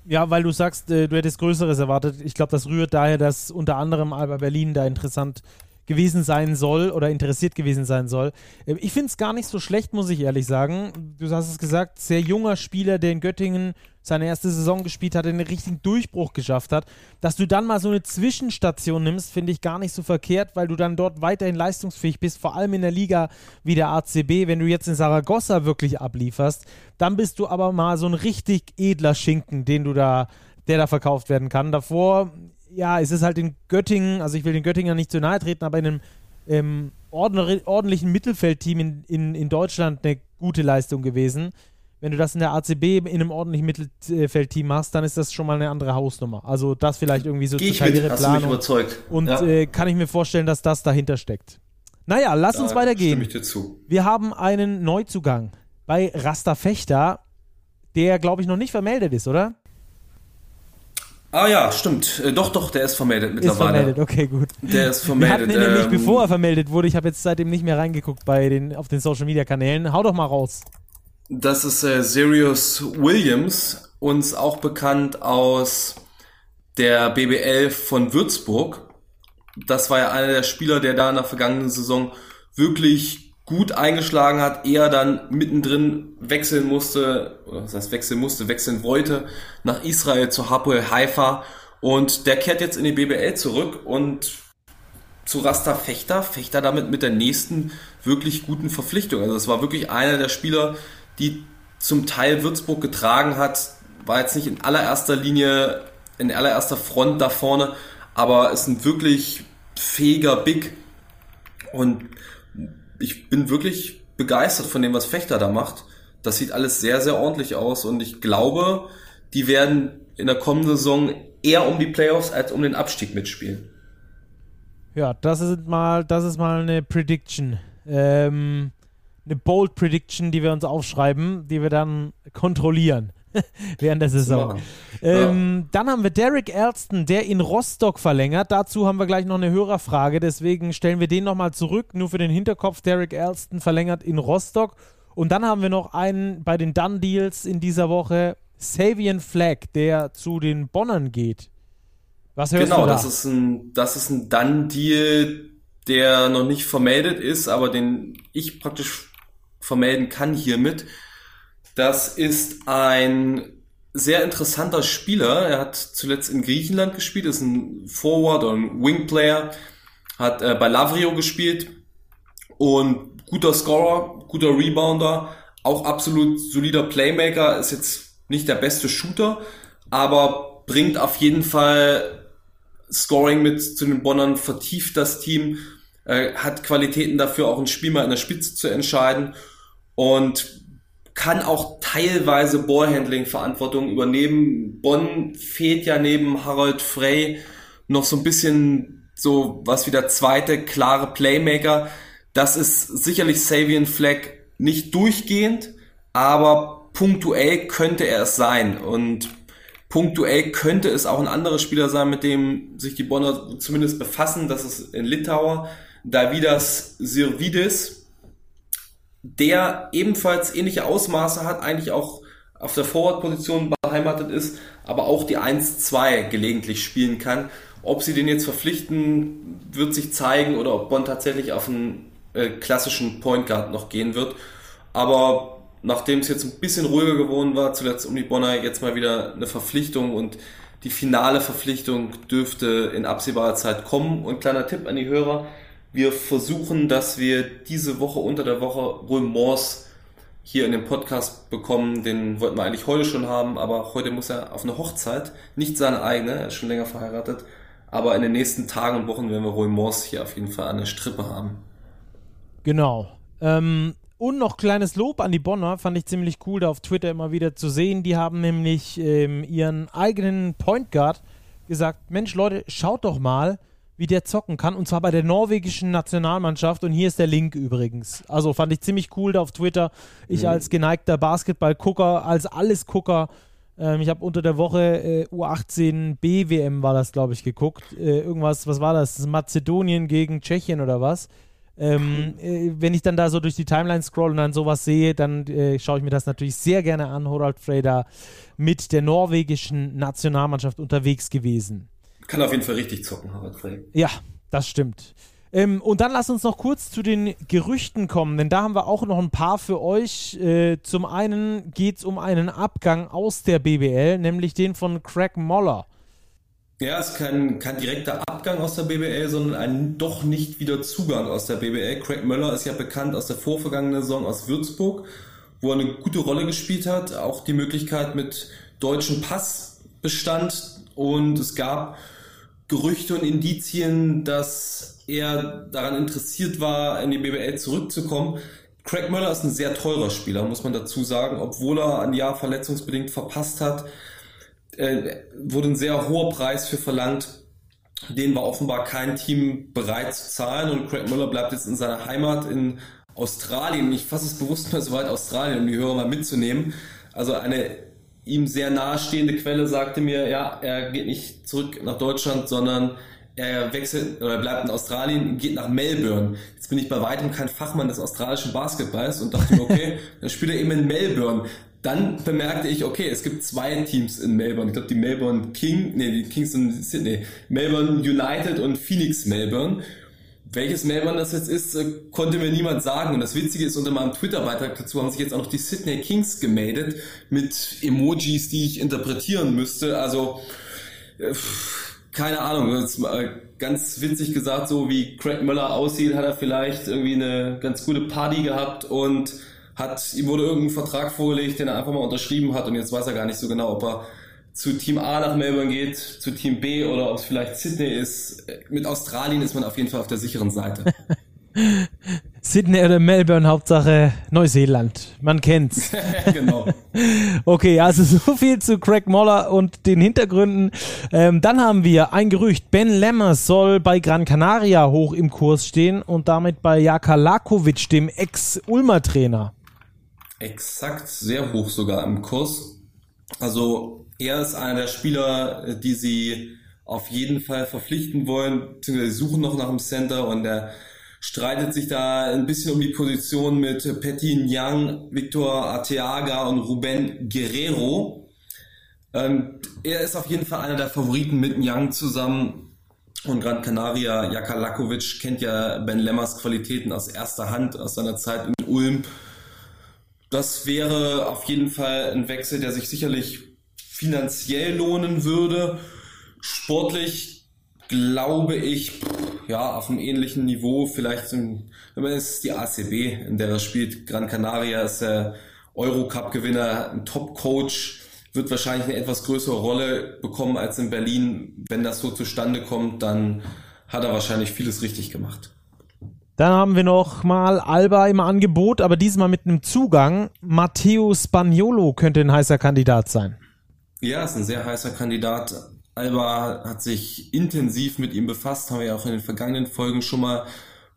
Ja, weil du sagst, äh, du hättest Größeres erwartet. Ich glaube, das rührt daher, dass unter anderem Alba Berlin da interessant gewesen sein soll oder interessiert gewesen sein soll. Äh, ich finde es gar nicht so schlecht, muss ich ehrlich sagen. Du hast es gesagt, sehr junger Spieler, der in Göttingen seine erste Saison gespielt hat, einen richtigen Durchbruch geschafft hat. Dass du dann mal so eine Zwischenstation nimmst, finde ich gar nicht so verkehrt, weil du dann dort weiterhin leistungsfähig bist, vor allem in der Liga wie der ACB. Wenn du jetzt in Saragossa wirklich ablieferst, dann bist du aber mal so ein richtig edler Schinken, den du da, der da verkauft werden kann. Davor ja, es ist halt in Göttingen, also ich will den Göttingen nicht zu nahe treten, aber in einem ähm, ordentlichen Mittelfeldteam in, in, in Deutschland eine gute Leistung gewesen. Wenn du das in der ACB in einem ordentlichen Mittelfeldteam machst, dann ist das schon mal eine andere Hausnummer. Also das vielleicht irgendwie so Geh zur Karriereplanung. überzeugt. Und ja. äh, kann ich mir vorstellen, dass das dahinter steckt. Naja, lass da uns weitergehen. Stimme ich dir zu. Wir haben einen Neuzugang bei Rasta Fechter, der, glaube ich, noch nicht vermeldet ist, oder? Ah ja, stimmt. Äh, doch, doch, der ist vermeldet mittlerweile. Ist vermeldet, okay, gut. Der ist vermeldet. Wir hatten ihn ähm, nämlich, bevor er vermeldet wurde, ich habe jetzt seitdem nicht mehr reingeguckt bei den, auf den Social Media Kanälen. Hau doch mal raus. Das ist äh, Sirius Williams, uns auch bekannt aus der BBL von Würzburg. Das war ja einer der Spieler, der da in der vergangenen Saison wirklich gut eingeschlagen hat, eher dann mittendrin wechseln musste, oder das heißt wechseln musste, wechseln wollte, nach Israel zu Hapoel Haifa und der kehrt jetzt in die BBL zurück und zu Rasta Fechter, Fechter damit mit der nächsten wirklich guten Verpflichtung. Also es war wirklich einer der Spieler, die zum Teil Würzburg getragen hat, war jetzt nicht in allererster Linie, in allererster Front da vorne, aber ist ein wirklich fähiger Big und ich bin wirklich begeistert von dem, was Fechter da macht. Das sieht alles sehr, sehr ordentlich aus und ich glaube, die werden in der kommenden Saison eher um die Playoffs als um den Abstieg mitspielen. Ja, das ist mal, das ist mal eine Prediction. Ähm, eine Bold Prediction, die wir uns aufschreiben, die wir dann kontrollieren [LAUGHS] während der Saison. Ähm, ja. Dann haben wir Derek Elston, der in Rostock verlängert. Dazu haben wir gleich noch eine Hörerfrage, deswegen stellen wir den nochmal zurück. Nur für den Hinterkopf, Derek Elston verlängert in Rostock. Und dann haben wir noch einen bei den Done Deals in dieser Woche, Savian Flag, der zu den Bonnern geht. Was hörst genau, du da? das ist ein, das ist ein Done-Deal, der noch nicht vermeldet ist, aber den ich praktisch vermelden kann hiermit. Das ist ein sehr interessanter Spieler. Er hat zuletzt in Griechenland gespielt, ist ein Forward ein Wing-Player, hat äh, bei Lavrio gespielt. Und guter Scorer, guter Rebounder, auch absolut solider Playmaker, ist jetzt nicht der beste Shooter, aber bringt auf jeden Fall Scoring mit zu den Bonnern, vertieft das Team, äh, hat Qualitäten dafür, auch ein Spiel mal in der Spitze zu entscheiden. Und kann auch teilweise Ballhandling-Verantwortung übernehmen. Bonn fehlt ja neben Harold Frey noch so ein bisschen so was wie der zweite klare Playmaker. Das ist sicherlich Savian Flag nicht durchgehend, aber punktuell könnte er es sein. Und punktuell könnte es auch ein anderer Spieler sein, mit dem sich die Bonner zumindest befassen. Das ist in Litauer Davidas Sirvidis, der ebenfalls ähnliche Ausmaße hat, eigentlich auch auf der Forward-Position beheimatet ist, aber auch die 1-2 gelegentlich spielen kann. Ob sie den jetzt verpflichten, wird sich zeigen oder ob Bonn tatsächlich auf einen äh, klassischen Point Guard noch gehen wird. Aber nachdem es jetzt ein bisschen ruhiger geworden war, zuletzt um die Bonner, jetzt mal wieder eine Verpflichtung und die finale Verpflichtung dürfte in absehbarer Zeit kommen. Und kleiner Tipp an die Hörer, wir versuchen, dass wir diese Woche unter der Woche Ruhl Morse hier in den Podcast bekommen. Den wollten wir eigentlich heute schon haben, aber heute muss er auf eine Hochzeit, nicht seine eigene, er ist schon länger verheiratet. Aber in den nächsten Tagen und Wochen werden wir Roy Morse hier auf jeden Fall an der Strippe haben. Genau. Ähm, und noch kleines Lob an die Bonner, fand ich ziemlich cool, da auf Twitter immer wieder zu sehen. Die haben nämlich ähm, ihren eigenen Point Guard gesagt: Mensch, Leute, schaut doch mal, wie der zocken kann. Und zwar bei der norwegischen Nationalmannschaft. Und hier ist der Link übrigens. Also fand ich ziemlich cool da auf Twitter. Ich mhm. als geneigter Basketball-Gucker, als Alles-Gucker. Ähm, ich habe unter der Woche äh, U18 BWM war das, glaube ich, geguckt. Äh, irgendwas, was war das? Mazedonien gegen Tschechien oder was? Ähm, äh, wenn ich dann da so durch die Timeline scroll und dann sowas sehe, dann äh, schaue ich mir das natürlich sehr gerne an. Horald Freyda mit der norwegischen Nationalmannschaft unterwegs gewesen. Kann auf jeden Fall richtig zocken, Harald Frey. Ja, das stimmt. Ähm, und dann lass uns noch kurz zu den Gerüchten kommen, denn da haben wir auch noch ein paar für euch. Äh, zum einen geht es um einen Abgang aus der BBL, nämlich den von Craig Moller. Ja, es ist kein, kein direkter Abgang aus der BBL, sondern ein doch nicht wieder Zugang aus der BBL. Craig Möller ist ja bekannt aus der vorvergangenen Saison aus Würzburg, wo er eine gute Rolle gespielt hat. Auch die Möglichkeit mit deutschem Pass bestand und es gab Gerüchte und Indizien, dass er daran interessiert war, in die BBL zurückzukommen. Craig Möller ist ein sehr teurer Spieler, muss man dazu sagen, obwohl er ein Jahr verletzungsbedingt verpasst hat äh, wurde ein sehr hoher Preis für verlangt. Den war offenbar kein Team bereit zu zahlen und Craig Müller bleibt jetzt in seiner Heimat in Australien. Ich fasse es bewusst mal so weit Australien, um die Hörer mal mitzunehmen. Also eine ihm sehr nahestehende Quelle sagte mir, ja, er geht nicht zurück nach Deutschland, sondern er wechselt oder bleibt in Australien, geht nach Melbourne. Jetzt bin ich bei weitem kein Fachmann des australischen Basketballs und dachte mir, okay, [LAUGHS] dann spielt er eben in Melbourne dann bemerkte ich, okay, es gibt zwei Teams in Melbourne. Ich glaube, die Melbourne King, nee, die Kings in Sydney, Melbourne United und Phoenix Melbourne. Welches Melbourne das jetzt ist, äh, konnte mir niemand sagen. Und das Witzige ist, unter meinem Twitter-Beitrag dazu haben sich jetzt auch noch die Sydney Kings gemeldet mit Emojis, die ich interpretieren müsste. Also, äh, keine Ahnung, ganz witzig gesagt, so wie Craig Müller aussieht, hat er vielleicht irgendwie eine ganz gute Party gehabt und hat, ihm wurde irgendein Vertrag vorgelegt, den er einfach mal unterschrieben hat und jetzt weiß er gar nicht so genau, ob er zu Team A nach Melbourne geht, zu Team B oder ob es vielleicht Sydney ist. Mit Australien ist man auf jeden Fall auf der sicheren Seite. [LAUGHS] Sydney oder Melbourne, Hauptsache Neuseeland. Man kennt's. [LAUGHS] genau. [LAUGHS] Okay, also so viel zu Craig Moller und den Hintergründen. Ähm, dann haben wir ein Gerücht. Ben Lemmers soll bei Gran Canaria hoch im Kurs stehen und damit bei Jaka Lakovic, dem Ex-Ulmer-Trainer. Exakt, sehr hoch sogar im Kurs. Also er ist einer der Spieler, die sie auf jeden Fall verpflichten wollen, beziehungsweise suchen noch nach einem Center und er streitet sich da ein bisschen um die Position mit Petty Young, Victor Arteaga und Ruben Guerrero. Und er ist auf jeden Fall einer der Favoriten mit Young zusammen. Und Gran Canaria, Jaka Lakovic kennt ja Ben Lemmers Qualitäten aus erster Hand, aus seiner Zeit in Ulm. Das wäre auf jeden Fall ein Wechsel, der sich sicherlich finanziell lohnen würde. Sportlich glaube ich, ja, auf einem ähnlichen Niveau, vielleicht, wenn man ist die ACB, in der er spielt. Gran Canaria ist der Eurocup-Gewinner, ein Top-Coach, wird wahrscheinlich eine etwas größere Rolle bekommen als in Berlin. Wenn das so zustande kommt, dann hat er wahrscheinlich vieles richtig gemacht. Dann haben wir noch mal Alba im Angebot, aber diesmal mit einem Zugang. Matteo Spagnolo könnte ein heißer Kandidat sein. Ja, ist ein sehr heißer Kandidat. Alba hat sich intensiv mit ihm befasst, haben wir ja auch in den vergangenen Folgen schon mal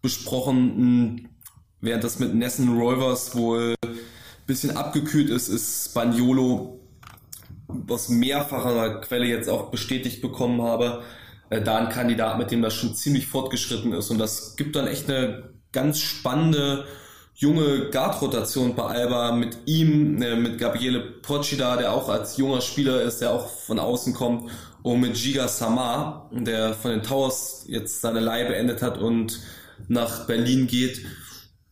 besprochen. Während das mit Nessen Rovers wohl ein bisschen abgekühlt ist, ist Spagnolo aus mehrfacher Quelle jetzt auch bestätigt bekommen habe, äh, da ein Kandidat, mit dem das schon ziemlich fortgeschritten ist. Und das gibt dann echt eine ganz spannende junge Guard-Rotation bei Alba mit ihm, äh, mit Gabriele Procida, der auch als junger Spieler ist, der auch von außen kommt, und mit Giga Samar, der von den Towers jetzt seine Leihe beendet hat und nach Berlin geht.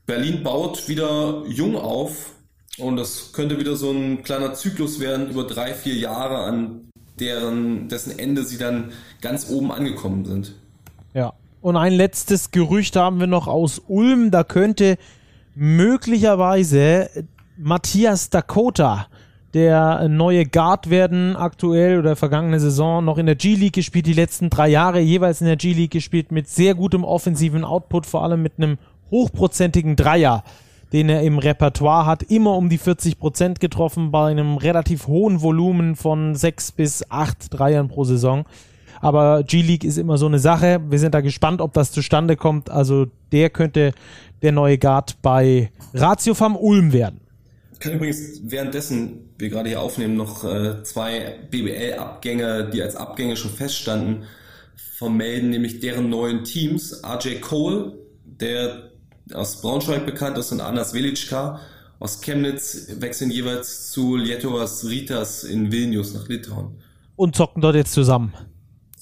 Berlin baut wieder jung auf und das könnte wieder so ein kleiner Zyklus werden über drei, vier Jahre, an deren, dessen Ende sie dann ganz oben angekommen sind. Ja. Und ein letztes Gerücht haben wir noch aus Ulm. Da könnte möglicherweise Matthias Dakota der neue Guard werden aktuell oder vergangene Saison noch in der G-League gespielt, die letzten drei Jahre jeweils in der G-League gespielt mit sehr gutem offensiven Output, vor allem mit einem hochprozentigen Dreier, den er im Repertoire hat, immer um die 40 Prozent getroffen bei einem relativ hohen Volumen von sechs bis acht Dreiern pro Saison. Aber G-League ist immer so eine Sache. Wir sind da gespannt, ob das zustande kommt. Also der könnte der neue Guard bei Ratio vom Ulm werden. Kann übrigens währenddessen wir gerade hier aufnehmen noch äh, zwei BBL-Abgänge, die als Abgänge schon feststanden, vermelden, nämlich deren neuen Teams. RJ Cole, der aus Braunschweig bekannt ist, und Anas Velicka aus Chemnitz wechseln jeweils zu Lietuvas Ritas in Vilnius nach Litauen. Und zocken dort jetzt zusammen.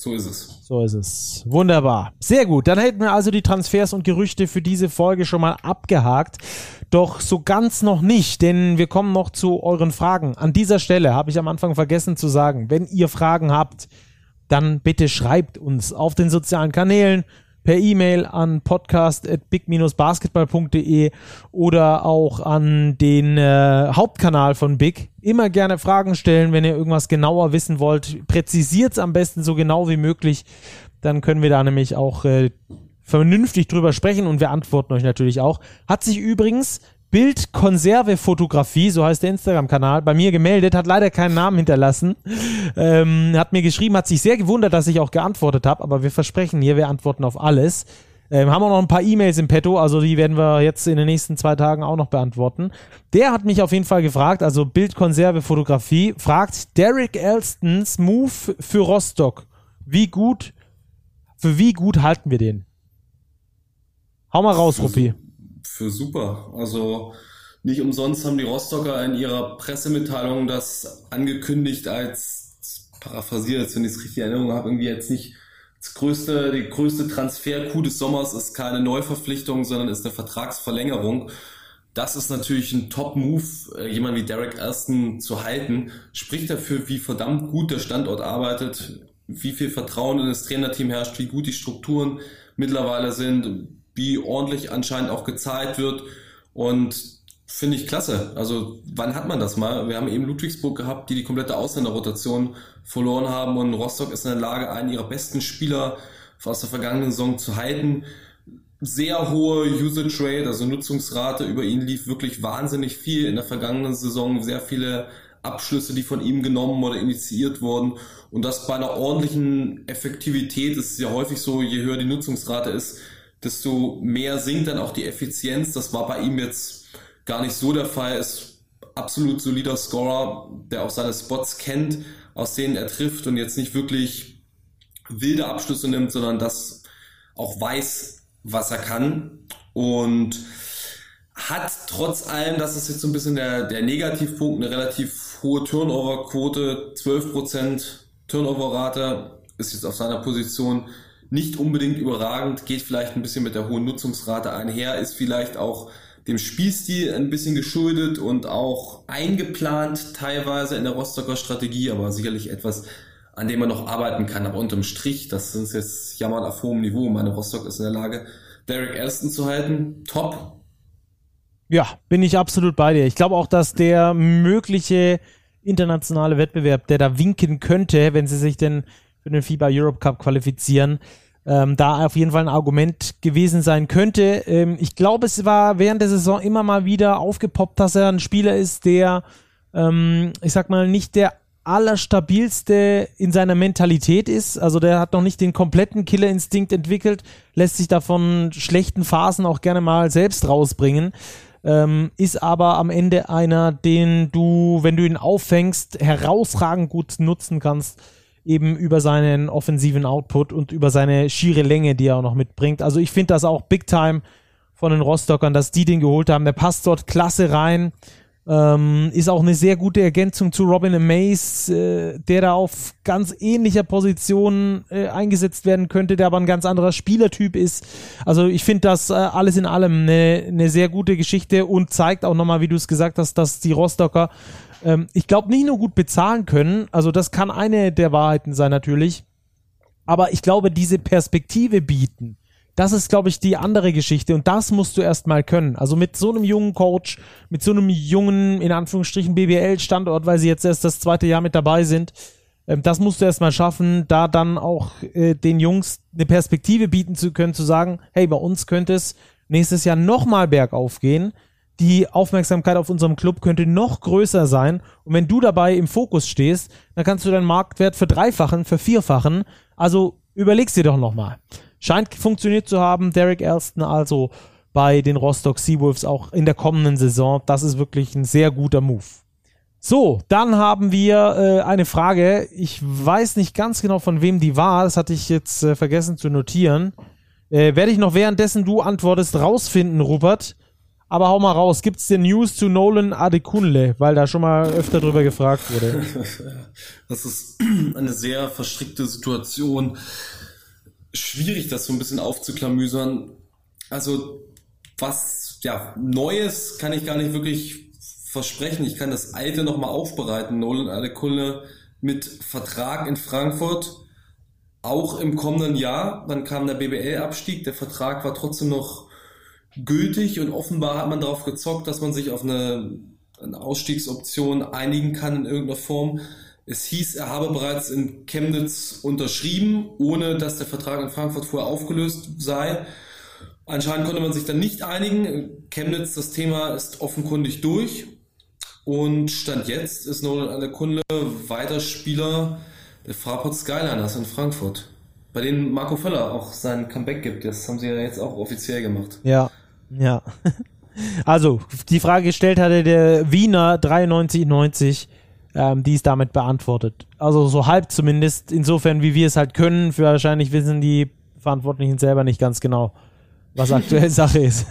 So ist es. So ist es. Wunderbar. Sehr gut. Dann hätten wir also die Transfers und Gerüchte für diese Folge schon mal abgehakt. Doch so ganz noch nicht, denn wir kommen noch zu euren Fragen. An dieser Stelle habe ich am Anfang vergessen zu sagen, wenn ihr Fragen habt, dann bitte schreibt uns auf den sozialen Kanälen per E-Mail an podcast.big-basketball.de oder auch an den äh, Hauptkanal von Big. Immer gerne Fragen stellen, wenn ihr irgendwas genauer wissen wollt. Präzisiert es am besten so genau wie möglich. Dann können wir da nämlich auch äh, vernünftig drüber sprechen und wir antworten euch natürlich auch. Hat sich übrigens Bildkonserve-Fotografie, so heißt der Instagram-Kanal, bei mir gemeldet, hat leider keinen Namen hinterlassen, ähm, hat mir geschrieben, hat sich sehr gewundert, dass ich auch geantwortet habe, aber wir versprechen hier, wir antworten auf alles. Ähm, haben auch noch ein paar E-Mails im Petto, also die werden wir jetzt in den nächsten zwei Tagen auch noch beantworten. Der hat mich auf jeden Fall gefragt, also Bildkonserve Fotografie, fragt Derek Elstons Move für Rostock. Wie gut, für wie gut halten wir den? Hau mal raus, Ruppi für super. Also nicht umsonst haben die Rostocker in ihrer Pressemitteilung das angekündigt als, paraphrasiert, wenn ich es richtig in Erinnerung habe, irgendwie jetzt nicht Das größte, die größte Transfer-Coup des Sommers ist keine Neuverpflichtung, sondern ist eine Vertragsverlängerung. Das ist natürlich ein Top-Move, äh, jemand wie Derek Aston zu halten. Spricht dafür, wie verdammt gut der Standort arbeitet, wie viel Vertrauen in das Trainerteam herrscht, wie gut die Strukturen mittlerweile sind, wie ordentlich anscheinend auch gezahlt wird. Und finde ich klasse. Also wann hat man das mal? Wir haben eben Ludwigsburg gehabt, die die komplette Ausländerrotation verloren haben und Rostock ist in der Lage, einen ihrer besten Spieler aus der vergangenen Saison zu halten. Sehr hohe Usage Rate, also Nutzungsrate über ihn lief wirklich wahnsinnig viel in der vergangenen Saison. Sehr viele Abschlüsse, die von ihm genommen oder initiiert wurden. Und das bei einer ordentlichen Effektivität ist ja häufig so, je höher die Nutzungsrate ist, desto mehr sinkt dann auch die Effizienz. Das war bei ihm jetzt gar nicht so der Fall. Ist absolut solider Scorer, der auch seine Spots kennt, aus denen er trifft und jetzt nicht wirklich wilde Abschlüsse nimmt, sondern das auch weiß, was er kann. Und hat trotz allem, das ist jetzt so ein bisschen der, der Negativpunkt, eine relativ hohe Turnover-Quote, 12% Turnover-Rate, ist jetzt auf seiner Position nicht unbedingt überragend, geht vielleicht ein bisschen mit der hohen Nutzungsrate einher, ist vielleicht auch dem Spielstil ein bisschen geschuldet und auch eingeplant teilweise in der Rostocker Strategie, aber sicherlich etwas, an dem man noch arbeiten kann. Aber unterm Strich, das ist jetzt jammern auf hohem Niveau. Meine Rostock ist in der Lage, Derek Aston zu halten. Top. Ja, bin ich absolut bei dir. Ich glaube auch, dass der mögliche internationale Wettbewerb, der da winken könnte, wenn sie sich denn für den FIBA Europe Cup qualifizieren, ähm, da auf jeden Fall ein Argument gewesen sein könnte. Ähm, ich glaube, es war während der Saison immer mal wieder aufgepoppt, dass er ein Spieler ist, der, ähm, ich sag mal, nicht der allerstabilste in seiner Mentalität ist. Also der hat noch nicht den kompletten Killerinstinkt entwickelt, lässt sich davon schlechten Phasen auch gerne mal selbst rausbringen. Ähm, ist aber am Ende einer, den du, wenn du ihn auffängst, herausragend gut nutzen kannst eben über seinen offensiven Output und über seine schiere Länge, die er auch noch mitbringt. Also ich finde das auch Big Time von den Rostockern, dass die den geholt haben. Der passt dort klasse rein. Ähm, ist auch eine sehr gute Ergänzung zu Robin Amaze, äh, der da auf ganz ähnlicher Position äh, eingesetzt werden könnte, der aber ein ganz anderer Spielertyp ist. Also ich finde das äh, alles in allem eine, eine sehr gute Geschichte und zeigt auch nochmal, wie du es gesagt hast, dass die Rostocker ähm, ich glaube, nicht nur gut bezahlen können, also das kann eine der Wahrheiten sein natürlich, aber ich glaube, diese Perspektive bieten, das ist, glaube ich, die andere Geschichte und das musst du erstmal können. Also mit so einem jungen Coach, mit so einem jungen, in Anführungsstrichen, BBL-Standort, weil sie jetzt erst das zweite Jahr mit dabei sind, ähm, das musst du erstmal schaffen, da dann auch äh, den Jungs eine Perspektive bieten zu können, zu sagen, hey, bei uns könnte es nächstes Jahr nochmal bergauf gehen die Aufmerksamkeit auf unserem Club könnte noch größer sein. Und wenn du dabei im Fokus stehst, dann kannst du deinen Marktwert verdreifachen, vervierfachen. Also überleg's dir doch nochmal. Scheint funktioniert zu haben. Derek Elston also bei den Rostock Seawolves auch in der kommenden Saison. Das ist wirklich ein sehr guter Move. So, dann haben wir äh, eine Frage. Ich weiß nicht ganz genau, von wem die war. Das hatte ich jetzt äh, vergessen zu notieren. Äh, werde ich noch währenddessen du antwortest rausfinden, Rupert. Aber hau mal raus, gibt's denn News zu Nolan Adekunle? Weil da schon mal öfter drüber gefragt wurde. [LAUGHS] Das ist eine sehr verstrickte Situation. Schwierig, das so ein bisschen aufzuklamüsern. Also, was, ja, Neues kann ich gar nicht wirklich versprechen. Ich kann das Alte nochmal aufbereiten. Nolan Adekunle mit Vertrag in Frankfurt. Auch im kommenden Jahr. Dann kam der BBL-Abstieg. Der Vertrag war trotzdem noch gültig und offenbar hat man darauf gezockt, dass man sich auf eine, eine Ausstiegsoption einigen kann in irgendeiner Form. Es hieß, er habe bereits in Chemnitz unterschrieben, ohne dass der Vertrag in Frankfurt vorher aufgelöst sei. Anscheinend konnte man sich dann nicht einigen. Chemnitz, das Thema ist offenkundig durch. Und Stand jetzt ist Nolan an der Kunde weiter Spieler der Fraport Skyliners in Frankfurt. Bei denen Marco Völler auch sein Comeback gibt. Das haben sie ja jetzt auch offiziell gemacht. Ja, ja. [LAUGHS] Also, die Frage gestellt hatte der Wiener 9390, ähm, die ist damit beantwortet. Also so halb zumindest, insofern wie wir es halt können. Für wahrscheinlich wissen die Verantwortlichen selber nicht ganz genau, was aktuell [LAUGHS] Sache ist.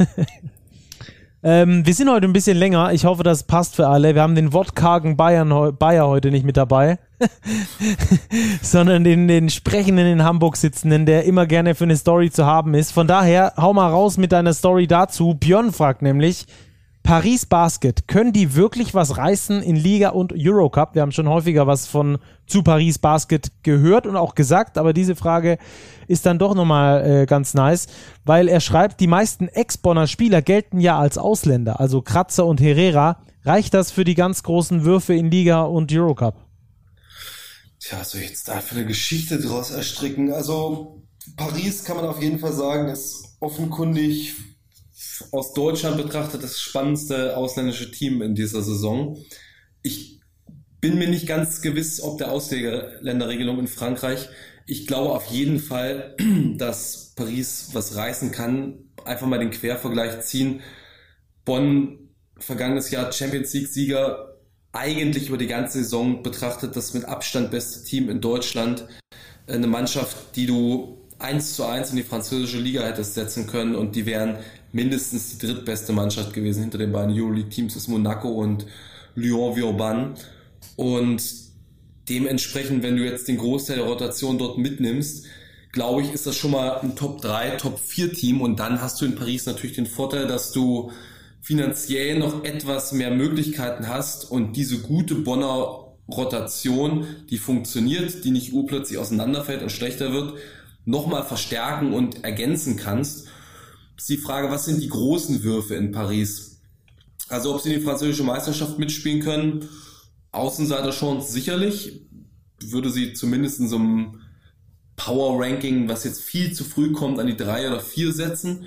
[LAUGHS] ähm, wir sind heute ein bisschen länger. Ich hoffe, das passt für alle. Wir haben den wortkargen Bayern, Bayer heute nicht mit dabei. [LAUGHS] sondern den, den Sprechenden in Hamburg sitzenden, der immer gerne für eine Story zu haben ist. Von daher, hau mal raus mit deiner Story dazu. Björn fragt nämlich, Paris Basket, können die wirklich was reißen in Liga und Eurocup? Wir haben schon häufiger was von zu Paris Basket gehört und auch gesagt, aber diese Frage ist dann doch nochmal äh, ganz nice, weil er schreibt, die meisten Ex-Bonner Spieler gelten ja als Ausländer, also Kratzer und Herrera. Reicht das für die ganz großen Würfe in Liga und Eurocup? Tja, soll ich jetzt dafür eine Geschichte draus erstricken? Also, Paris kann man auf jeden Fall sagen, ist offenkundig aus Deutschland betrachtet das spannendste ausländische Team in dieser Saison. Ich bin mir nicht ganz gewiss, ob der Ausländerregelung in Frankreich. Ich glaube auf jeden Fall, [CLEARS THROAT] dass Paris was reißen kann. Einfach mal den Quervergleich ziehen. Bonn, vergangenes Jahr Champions League-Sieger, eigentlich über die ganze Saison betrachtet das mit Abstand beste Team in Deutschland. Eine Mannschaft, die du eins zu eins in die französische Liga hättest setzen können und die wären mindestens die drittbeste Mannschaft gewesen hinter den beiden Euroleague-Teams, ist Monaco und Lyon Vauban. Und dementsprechend, wenn du jetzt den Großteil der Rotation dort mitnimmst, glaube ich, ist das schon mal ein Top 3, Top 4 Team und dann hast du in Paris natürlich den Vorteil, dass du finanziell noch etwas mehr Möglichkeiten hast und diese gute Bonner Rotation, die funktioniert, die nicht urplötzlich auseinanderfällt und schlechter wird, nochmal verstärken und ergänzen kannst. Ist die Frage, was sind die großen Würfe in Paris? Also ob sie die französische Meisterschaft mitspielen können, Außenseiter-Chance sicherlich, würde sie zumindest in so einem Power-Ranking, was jetzt viel zu früh kommt, an die drei oder vier setzen.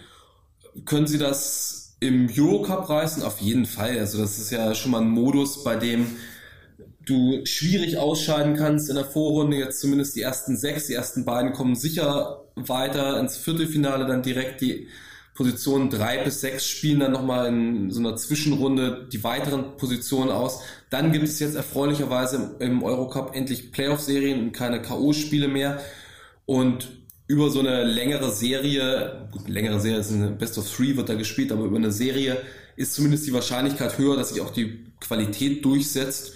Können sie das im Eurocup reißen auf jeden Fall. Also das ist ja schon mal ein Modus, bei dem du schwierig ausscheiden kannst in der Vorrunde. Jetzt zumindest die ersten sechs, die ersten beiden kommen sicher weiter ins Viertelfinale, dann direkt die Positionen drei bis sechs spielen dann nochmal in so einer Zwischenrunde die weiteren Positionen aus. Dann gibt es jetzt erfreulicherweise im Eurocup endlich Playoff-Serien und keine K.O.-Spiele mehr. Und über so eine längere Serie, gut, längere Serie ist eine Best of Three wird da gespielt, aber über eine Serie ist zumindest die Wahrscheinlichkeit höher, dass sich auch die Qualität durchsetzt.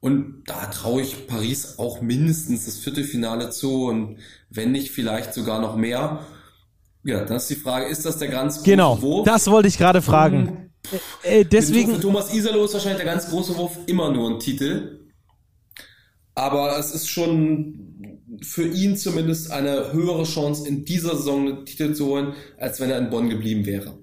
Und da traue ich Paris auch mindestens das Viertelfinale zu und wenn nicht vielleicht sogar noch mehr. Ja, das ist die Frage, ist das der ganz große genau, Wurf? Genau, das wollte ich gerade fragen. Hm. Äh, deswegen für Thomas Isalo ist wahrscheinlich der ganz große Wurf immer nur ein Titel. Aber es ist schon für ihn zumindest eine höhere Chance, in dieser Saison einen Titel zu holen, als wenn er in Bonn geblieben wäre.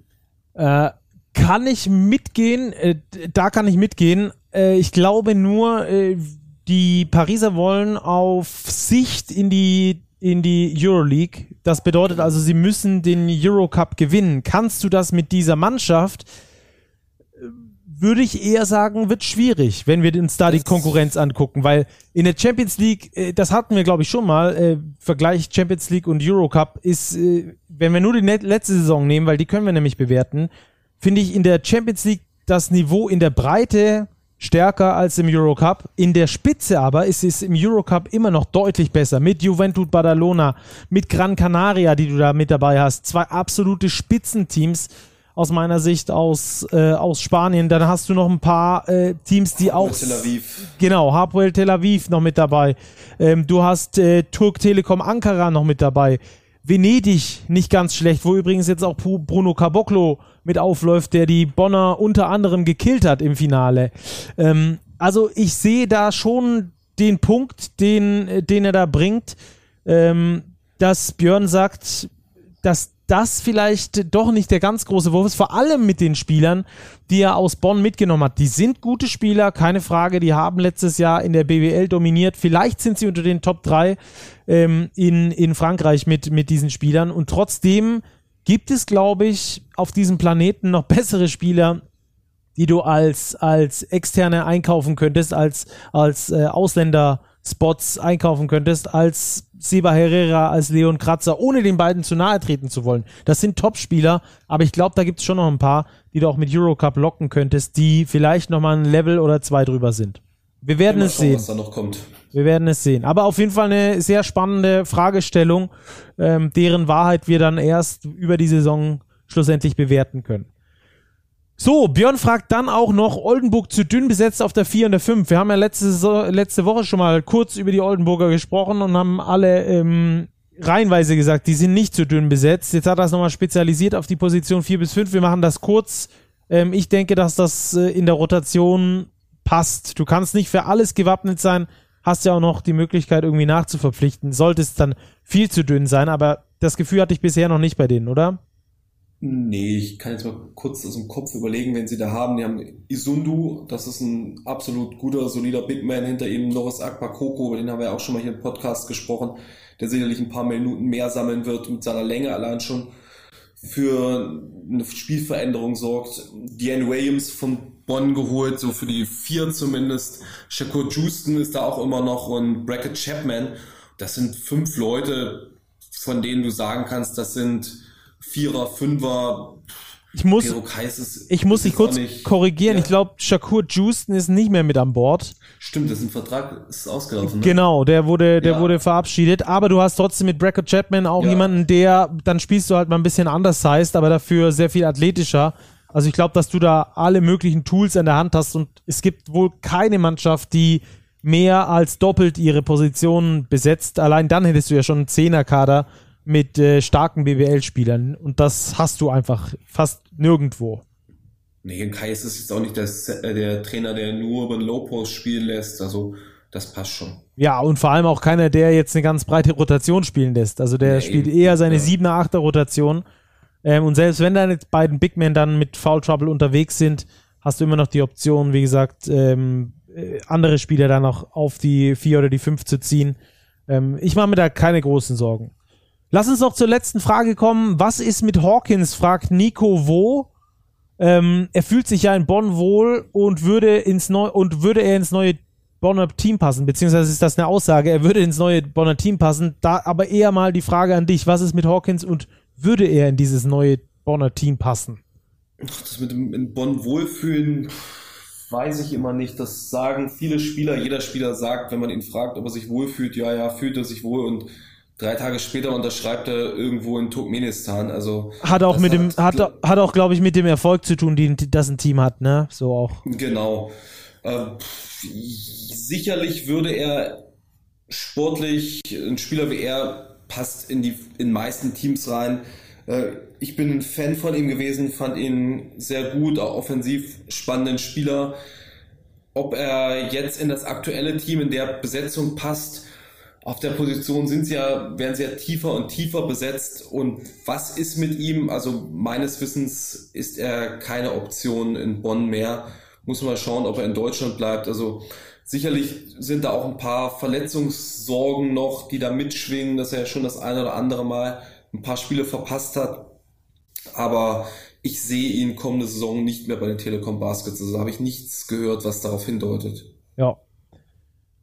Äh, kann ich mitgehen, äh, da kann ich mitgehen. Äh, ich glaube nur, äh, die Pariser wollen auf Sicht in die in die Euroleague. Das bedeutet also, sie müssen den Eurocup gewinnen. Kannst du das mit dieser Mannschaft? Würde ich eher sagen, wird schwierig, wenn wir uns da die Konkurrenz angucken, weil in der Champions League, äh, das hatten wir glaube ich schon mal, äh, Vergleich Champions League und Eurocup ist, äh, wenn wir nur die letzte Saison nehmen, weil die können wir nämlich bewerten, finde ich in der Champions League das Niveau in der Breite stärker als im Eurocup. In der Spitze aber ist es im Eurocup immer noch deutlich besser. Mit Juventud Badalona, mit Gran Canaria, die du da mit dabei hast. Zwei absolute Spitzenteams aus meiner Sicht aus, äh, aus Spanien. Dann hast du noch ein paar äh, Teams, die auch. Tel Aviv. Genau, Hartwell Tel Aviv noch mit dabei. Ähm, du hast äh, Turk Telekom Ankara noch mit dabei. Venedig nicht ganz schlecht, wo übrigens jetzt auch Bruno Caboclo mit aufläuft, der die Bonner unter anderem gekillt hat im Finale. Ähm, also ich sehe da schon den Punkt, den, den er da bringt, ähm, dass Björn sagt, dass das vielleicht doch nicht der ganz große Wurf ist, vor allem mit den Spielern, die er aus Bonn mitgenommen hat. Die sind gute Spieler, keine Frage, die haben letztes Jahr in der BWL dominiert. Vielleicht sind sie unter den Top 3 ähm, in, in Frankreich mit, mit diesen Spielern und trotzdem gibt es, glaube ich, auf diesem Planeten noch bessere Spieler, die du als, als externe einkaufen könntest, als, als äh, Ausländer Spots einkaufen könntest, als Seba Herrera, als Leon Kratzer, ohne den beiden zu nahe treten zu wollen. Das sind Top-Spieler, aber ich glaube, da gibt es schon noch ein paar, die du auch mit Eurocup locken könntest, die vielleicht nochmal ein Level oder zwei drüber sind. Wir werden es schauen, sehen. Was da noch kommt. Wir werden es sehen. Aber auf jeden Fall eine sehr spannende Fragestellung, ähm, deren Wahrheit wir dann erst über die Saison schlussendlich bewerten können. So, Björn fragt dann auch noch, Oldenburg zu dünn besetzt auf der 4 und der 5. Wir haben ja letzte, letzte Woche schon mal kurz über die Oldenburger gesprochen und haben alle ähm, reihenweise gesagt, die sind nicht zu dünn besetzt. Jetzt hat er es nochmal spezialisiert auf die Position 4 bis 5. Wir machen das kurz. Ähm, ich denke, dass das äh, in der Rotation passt. Du kannst nicht für alles gewappnet sein, hast ja auch noch die Möglichkeit, irgendwie nachzuverpflichten. Sollte es dann viel zu dünn sein, aber das Gefühl hatte ich bisher noch nicht bei denen, oder? Nee, ich kann jetzt mal kurz aus dem Kopf überlegen, wenn sie da haben. Die haben Isundu, das ist ein absolut guter, solider Big Man hinter ihm. Norris Akbakoko, über den haben wir auch schon mal hier im Podcast gesprochen, der sicherlich ein paar Minuten mehr sammeln wird mit seiner Länge allein schon für eine Spielveränderung sorgt. Deanne Williams von Bonn geholt, so für die vier zumindest. Shakur Houston ist da auch immer noch und Brackett Chapman. Das sind fünf Leute, von denen du sagen kannst, das sind Vierer, Fünfer. Ich muss, ist, ich muss dich kurz nicht, korrigieren. Ja. Ich glaube, Shakur Houston ist nicht mehr mit an Bord. Stimmt, das ist ein Vertrag, ist ausgelaufen. Ne? Genau, der wurde, der ja. wurde verabschiedet. Aber du hast trotzdem mit Brackett Chapman auch ja. jemanden, der, dann spielst du halt mal ein bisschen anders heißt, aber dafür sehr viel athletischer. Also ich glaube, dass du da alle möglichen Tools in der Hand hast und es gibt wohl keine Mannschaft, die mehr als doppelt ihre Positionen besetzt. Allein dann hättest du ja schon einen Zehnerkader mit äh, starken BWL-Spielern und das hast du einfach fast nirgendwo. Nee, Kai ist es jetzt auch nicht der, äh, der Trainer, der nur über den Low-Post spielen lässt, also das passt schon. Ja, und vor allem auch keiner, der jetzt eine ganz breite Rotation spielen lässt. Also der nee, spielt eher seine ja. 7er, 8er Rotation. Ähm, und selbst wenn deine beiden Big Men dann mit Foul Trouble unterwegs sind, hast du immer noch die Option, wie gesagt, ähm, äh, andere Spieler dann noch auf die 4 oder die 5 zu ziehen. Ähm, ich mache mir da keine großen Sorgen. Lass uns noch zur letzten Frage kommen. Was ist mit Hawkins? fragt Nico Wo. Ähm, er fühlt sich ja in Bonn wohl und würde ins neu und würde er ins neue Bonner Team passen, beziehungsweise ist das eine Aussage, er würde ins neue Bonner Team passen. Da aber eher mal die Frage an dich, was ist mit Hawkins und würde er in dieses neue Bonner Team passen? Das mit dem in Bonn wohlfühlen, weiß ich immer nicht. Das sagen viele Spieler. Jeder Spieler sagt, wenn man ihn fragt, ob er sich wohlfühlt, ja, ja, fühlt er sich wohl und drei Tage später unterschreibt er irgendwo in Turkmenistan. Also hat auch mit dem hat, hat auch glaube ich mit dem Erfolg zu tun, den das ein Team hat, ne? So auch. Genau. Äh, sicherlich würde er sportlich ein Spieler wie er passt in die in meisten Teams rein. Äh, ich bin ein Fan von ihm gewesen, fand ihn sehr gut, auch offensiv spannenden Spieler. Ob er jetzt in das aktuelle Team in der Besetzung passt, auf der Position sind sie ja, werden sie ja tiefer und tiefer besetzt. Und was ist mit ihm? Also meines Wissens ist er keine Option in Bonn mehr. Muss man mal schauen, ob er in Deutschland bleibt. Also sicherlich sind da auch ein paar Verletzungssorgen noch, die da mitschwingen, dass er schon das eine oder andere Mal ein paar Spiele verpasst hat. Aber ich sehe ihn kommende Saison nicht mehr bei den Telekom Baskets. Also habe ich nichts gehört, was darauf hindeutet. Ja,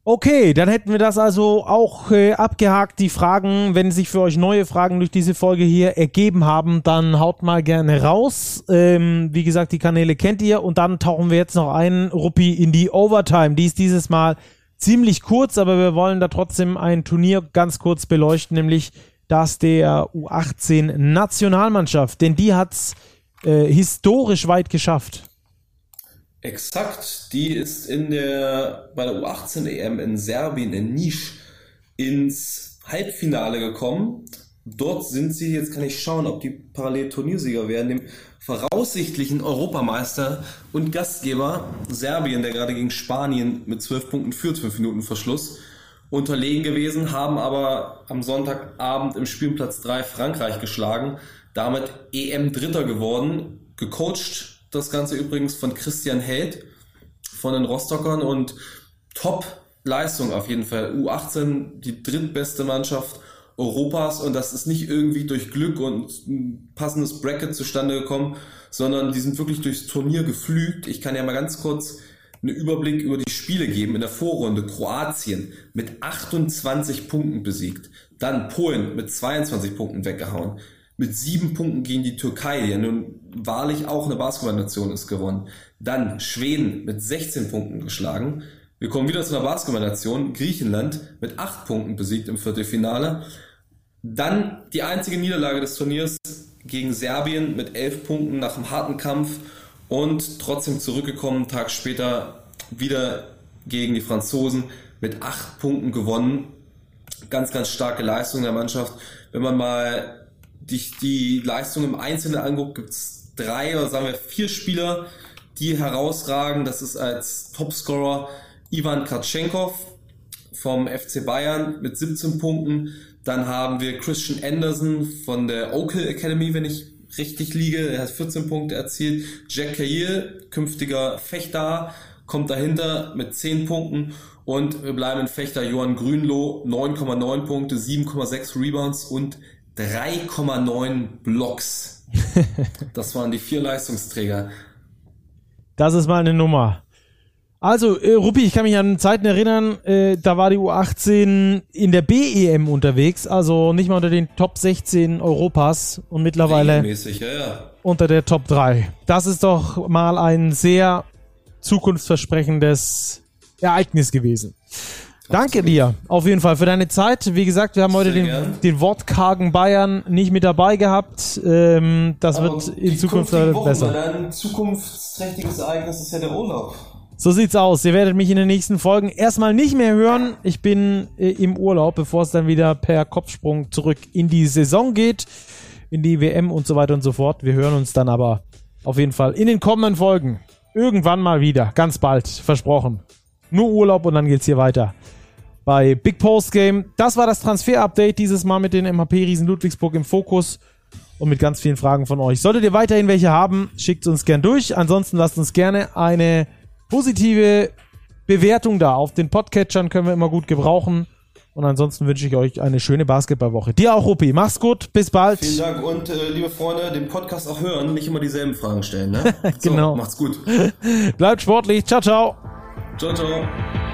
Okay, dann hätten wir das also auch äh, abgehakt. Die Fragen, wenn sich für euch neue Fragen durch diese Folge hier ergeben haben, dann haut mal gerne raus. Ähm, wie gesagt, die Kanäle kennt ihr und dann tauchen wir jetzt noch ein, Ruppi, in die Overtime. Die ist dieses Mal ziemlich kurz, aber wir wollen da trotzdem ein Turnier ganz kurz beleuchten, nämlich das der U18 Nationalmannschaft, denn die hat's äh, historisch weit geschafft. Exakt, die ist in der, bei der U18 EM in Serbien, in Nisch, ins Halbfinale gekommen. Dort sind sie, jetzt kann ich schauen, ob die parallel Turniersieger werden, dem voraussichtlichen Europameister und Gastgeber Serbien, der gerade gegen Spanien mit 12 Punkten führt, 5 Minuten Verschluss, unterlegen gewesen, haben aber am Sonntagabend im Spielplatz 3 Frankreich geschlagen, damit EM Dritter geworden, gecoacht das Ganze übrigens von Christian Held von den Rostockern und Top-Leistung auf jeden Fall. U18 die drittbeste Mannschaft Europas und das ist nicht irgendwie durch Glück und ein passendes Bracket zustande gekommen, sondern die sind wirklich durchs Turnier geflügt. Ich kann ja mal ganz kurz einen Überblick über die Spiele geben. In der Vorrunde Kroatien mit 28 Punkten besiegt. Dann Polen mit 22 Punkten weggehauen mit sieben Punkten gegen die Türkei, die ja nun wahrlich auch eine Basketballnation ist, gewonnen. Dann Schweden mit 16 Punkten geschlagen. Wir kommen wieder zu einer Basketballnation. Griechenland mit acht Punkten besiegt im Viertelfinale. Dann die einzige Niederlage des Turniers gegen Serbien mit elf Punkten nach einem harten Kampf und trotzdem zurückgekommen, Tag später wieder gegen die Franzosen mit acht Punkten gewonnen. Ganz, ganz starke Leistung der Mannschaft. Wenn man mal die, die Leistung im Einzelnen anguckt, gibt es drei oder sagen wir vier Spieler, die herausragen. Das ist als Topscorer Ivan Kratschenkov vom FC Bayern mit 17 Punkten. Dann haben wir Christian Anderson von der Oakhill Academy, wenn ich richtig liege. Er hat 14 Punkte erzielt. Jack Cahill, künftiger Fechter, kommt dahinter mit 10 Punkten. Und wir bleiben in Fechter Johann Grünloh, 9,9 Punkte, 7,6 Rebounds und 3,9 Blocks. [LAUGHS] das waren die vier Leistungsträger. Das ist mal eine Nummer. Also, äh, Ruppi, ich kann mich an Zeiten erinnern, äh, da war die U18 in der BEM unterwegs, also nicht mal unter den Top 16 Europas und mittlerweile ja, ja. unter der Top 3. Das ist doch mal ein sehr zukunftsversprechendes Ereignis gewesen. Danke dir auf jeden Fall für deine Zeit. Wie gesagt, wir haben heute den, den wortkargen Bayern nicht mit dabei gehabt. Ähm, das Aber wird in Zukunft besser. Ein zukunftsträchtiges Ereignis ist ja der Urlaub. So sieht's aus. Ihr werdet mich in den nächsten Folgen erstmal nicht mehr hören. Ich bin äh, im Urlaub, bevor es dann wieder per Kopfsprung zurück in die Saison geht, in die WM und so weiter und so fort. Wir hören uns dann aber auf jeden Fall in den kommenden Folgen irgendwann mal wieder, ganz bald, versprochen. Nur Urlaub und dann geht's hier weiter bei Big Post Game. Das war das Transfer-Update dieses Mal mit den MHP Riesen Ludwigsburg im Fokus und mit ganz vielen Fragen von euch. Solltet ihr weiterhin welche haben, schickt uns gern durch. Ansonsten lasst uns gerne eine positive Bewertung da. Auf den Podcatchern können wir immer gut gebrauchen. Und ansonsten wünsche ich euch eine schöne Basketballwoche. Dir auch, Ruppi. Mach's gut. Bis bald. Vielen Dank. Und äh, liebe Freunde, den Podcast auch hören. Nicht immer dieselben Fragen stellen. Ne? [LAUGHS] genau. So, macht's gut. [LAUGHS] Bleibt sportlich. Ciao, ciao. Ciao, ciao.